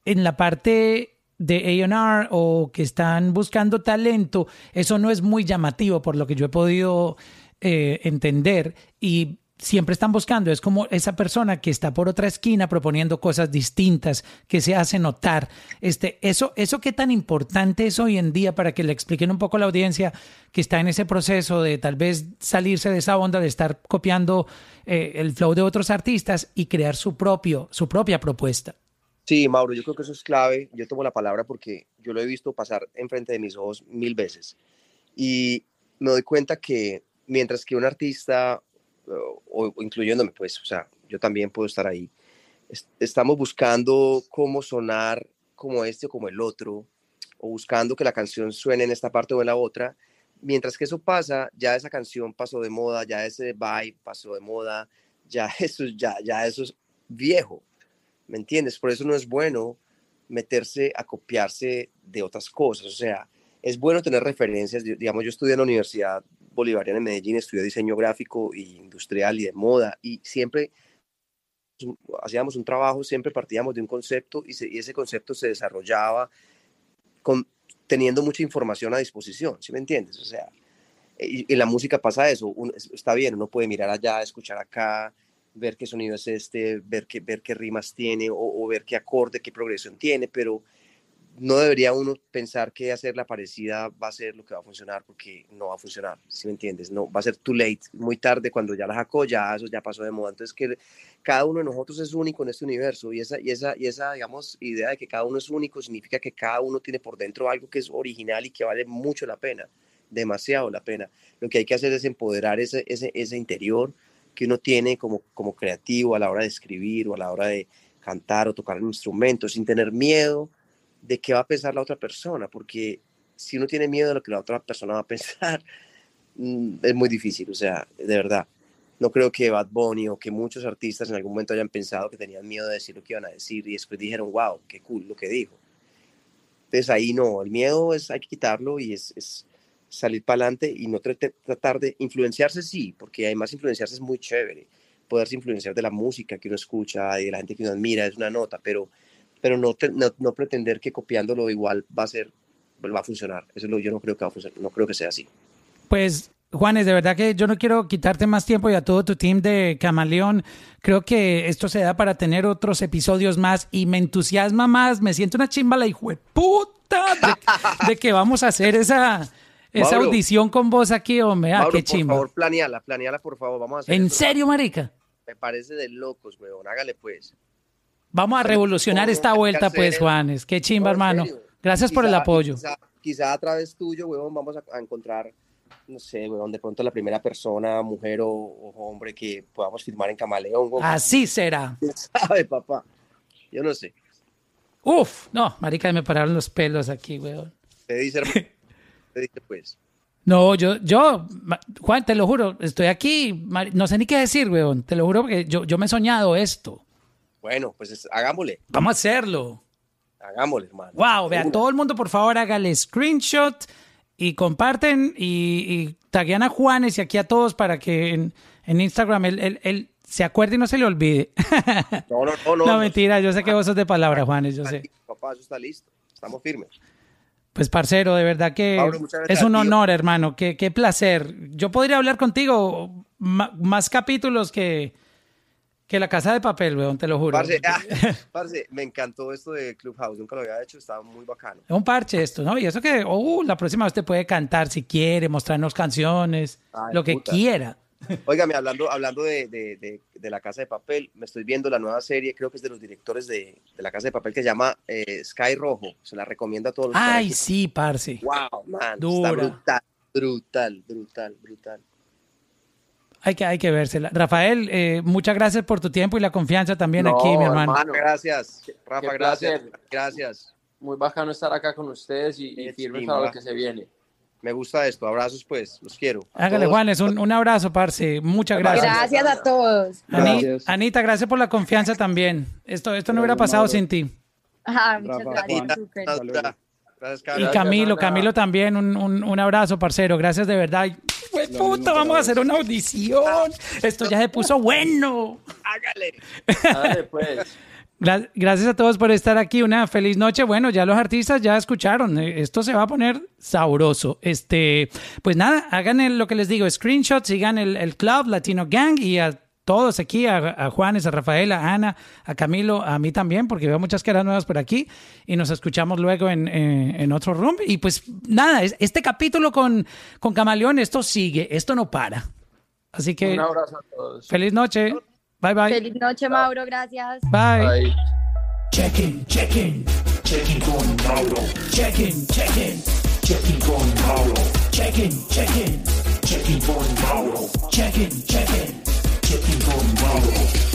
Speaker 1: en la parte de A&R o que están buscando talento, eso no es muy llamativo por lo que yo he podido eh, entender y siempre están buscando, es como esa persona que está por otra esquina proponiendo cosas distintas, que se hace notar. Este, eso, eso qué tan importante es hoy en día para que le expliquen un poco a la audiencia que está en ese proceso de tal vez salirse de esa onda de estar copiando eh, el flow de otros artistas y crear su propio, su propia propuesta.
Speaker 2: Sí, Mauro, yo creo que eso es clave. Yo tomo la palabra porque yo lo he visto pasar enfrente de mis ojos mil veces. Y me doy cuenta que mientras que un artista o, incluyéndome, pues, o sea, yo también puedo estar ahí. estamos buscando cómo sonar como este o como el otro, o buscando que la canción suene en esta parte o en la otra. Mientras que eso pasa, ya esa canción pasó de moda, ya ese vibe pasó de moda, ya eso, ya, ya eso es viejo, ¿me entiendes? Por eso no es bueno meterse a copiarse de otras cosas, o sea, es bueno tener referencias, digamos, yo estudié en la Universidad Bolivariana en Medellín, estudié diseño gráfico y industrial y de moda y siempre hacíamos un trabajo, siempre partíamos de un concepto y, ese concepto se desarrollaba con, teniendo mucha información a disposición, ¿sí me entiendes? O sea, y, la música pasa eso, está bien, uno puede mirar allá, escuchar acá, ver qué sonido es este, ver qué, ver qué rimas tiene o, o ver qué acorde, qué progresión tiene, pero no debería uno pensar que hacer la parecida va a ser lo que va a funcionar porque no va a funcionar, si me entiendes? No, va a ser too late, muy tarde cuando ya la sacó, ya eso ya pasó de moda. Entonces que cada uno de nosotros es único en este universo y esa, y esa, y esa, digamos, idea de que cada uno es único significa que cada uno tiene por dentro algo que es original y que vale mucho la pena, demasiado la pena. Lo que hay que hacer es empoderar ese, ese, ese interior que uno tiene como, como creativo a la hora de escribir o a la hora de cantar o tocar un instrumento sin tener miedo de qué va a pensar la otra persona, porque si uno tiene miedo de lo que la otra persona va a pensar, mm, es muy difícil, o sea, de verdad. No creo que Bad Bunny o que muchos artistas en algún momento hayan pensado que tenían miedo de decir lo que iban a decir y después dijeron, wow, qué cool lo que dijo. Entonces ahí no, el miedo es, hay que quitarlo y es, es salir para adelante y no tratar de influenciarse, sí, porque además influenciarse es muy chévere. Poderse influenciar de la música que uno escucha y de la gente que uno admira es una nota, pero pero no, no, pretender que copiándolo igual va a ser, va a funcionar. Eso lo, yo no creo que va a funcionar, no creo que sea así.
Speaker 1: Pues Juanes, de verdad que yo no quiero quitarte más tiempo y a todo tu team de Camaleón. Creo que esto se da para tener otros episodios más y me entusiasma más. Me siento una chimbala, hijo de puta, de, que vamos a hacer esa, esa audición con vos aquí, hombre. Ah, qué chimba.
Speaker 2: Por favor, planeala, planeala, por favor. Vamos a hacer
Speaker 1: ¿En serio, marica?
Speaker 2: Me parece de locos, weón. Hágale pues.
Speaker 1: Vamos a revolucionar esta vuelta, pues, Juanes. Qué chimba, hermano. Gracias por el apoyo.
Speaker 2: Quizá, a través tuyo, weón, vamos a, encontrar, no sé, weón, de pronto la primera persona, mujer o, hombre que podamos firmar en Camaleón.
Speaker 1: Así será.
Speaker 2: ¿Sabe, papá? Yo no sé.
Speaker 1: Uf, no, marica, me pararon los pelos aquí, weón.
Speaker 2: Te dice, hermano. te dice, pues.
Speaker 1: No, yo, yo, Juan, te lo juro, estoy aquí, no sé ni qué decir, weón. Te lo juro porque yo, yo me he soñado esto.
Speaker 2: Bueno, pues hagámosle.
Speaker 1: Vamos a hacerlo.
Speaker 2: Hagámosle, hermano.
Speaker 1: Wow, vea, todo el mundo por favor hágale screenshot y comparten y, y a Juanes y aquí a todos para que en, Instagram él, se acuerde y no se le olvide.
Speaker 2: No, no, no. No,
Speaker 1: no mentira, yo sé que vos sos de palabra, Juanes, yo sé.
Speaker 2: Papá, eso está listo. Estamos firmes.
Speaker 1: Pues parcero, de verdad que es un honor, hermano. Qué, qué placer. Yo podría hablar contigo más capítulos que, que la casa de papel, weón, te lo juro.
Speaker 2: Ah, parce, me encantó esto de Clubhouse, nunca lo había hecho, estaba muy bacano.
Speaker 1: Es un parche esto, ¿no? Y eso que, uh, la próxima vez te puede cantar si quiere, mostrarnos canciones, lo que quiera.
Speaker 2: Óigame, hablando, hablando de, de, de, la Casa de Papel, me estoy viendo la nueva serie, creo que es de los directores de, la Casa de Papel, que se llama eh, Sky Rojo. Se la recomiendo a todos.
Speaker 1: Ay, sí, parce.
Speaker 2: Wow, man. Está brutal, brutal, brutal, brutal.
Speaker 1: Hay que, hay que vérsela. Rafael, eh, muchas gracias por tu tiempo y la confianza también aquí, mi hermano.
Speaker 2: Gracias, Rafa, gracias. Gracias.
Speaker 3: Muy bacano estar acá con ustedes y, y firmes para lo que se viene.
Speaker 2: Me gusta esto. Abrazos, pues. Los quiero.
Speaker 1: Hágale, Juanes. Un, un, abrazo, parce. Muchas gracias.
Speaker 4: Gracias a todos.
Speaker 1: Anita, gracias por la confianza también. Esto, esto no hubiera pasado sin ti.
Speaker 4: Ah, muchas gracias.
Speaker 1: Y Camilo, Camilo también, un, un, un abrazo, parcero. Gracias de verdad. Fue puta, vamos a hacer una audición. Esto ya se puso bueno.
Speaker 2: Hágale.
Speaker 3: Hágale, pues.
Speaker 1: Gracias a todos por estar aquí. Una feliz noche. Bueno, ya los artistas ya escucharon. Eh, esto se va a poner sabroso. Este, pues nada, hagan lo que les digo, screenshots, sigan el, el club Latino Gang y a todos aquí, a, Juanes, a Rafael, a Ana, a Camilo, a mí también, porque veo muchas caras nuevas por aquí y nos escuchamos luego en, en, otro room. Y pues nada, este capítulo con, con Camaleón, esto sigue, esto no para. Así que...
Speaker 3: Un abrazo a todos.
Speaker 1: Feliz noche. Bye bye.
Speaker 4: Feliz noche, Mauro, gracias.
Speaker 1: Bye. bye.
Speaker 6: Check-in, check-in, check-in con Mauro. Check-in, check-in, check-in con Mauro. Check-in, check-in, check-in con Mauro. Check-in, shit been going well.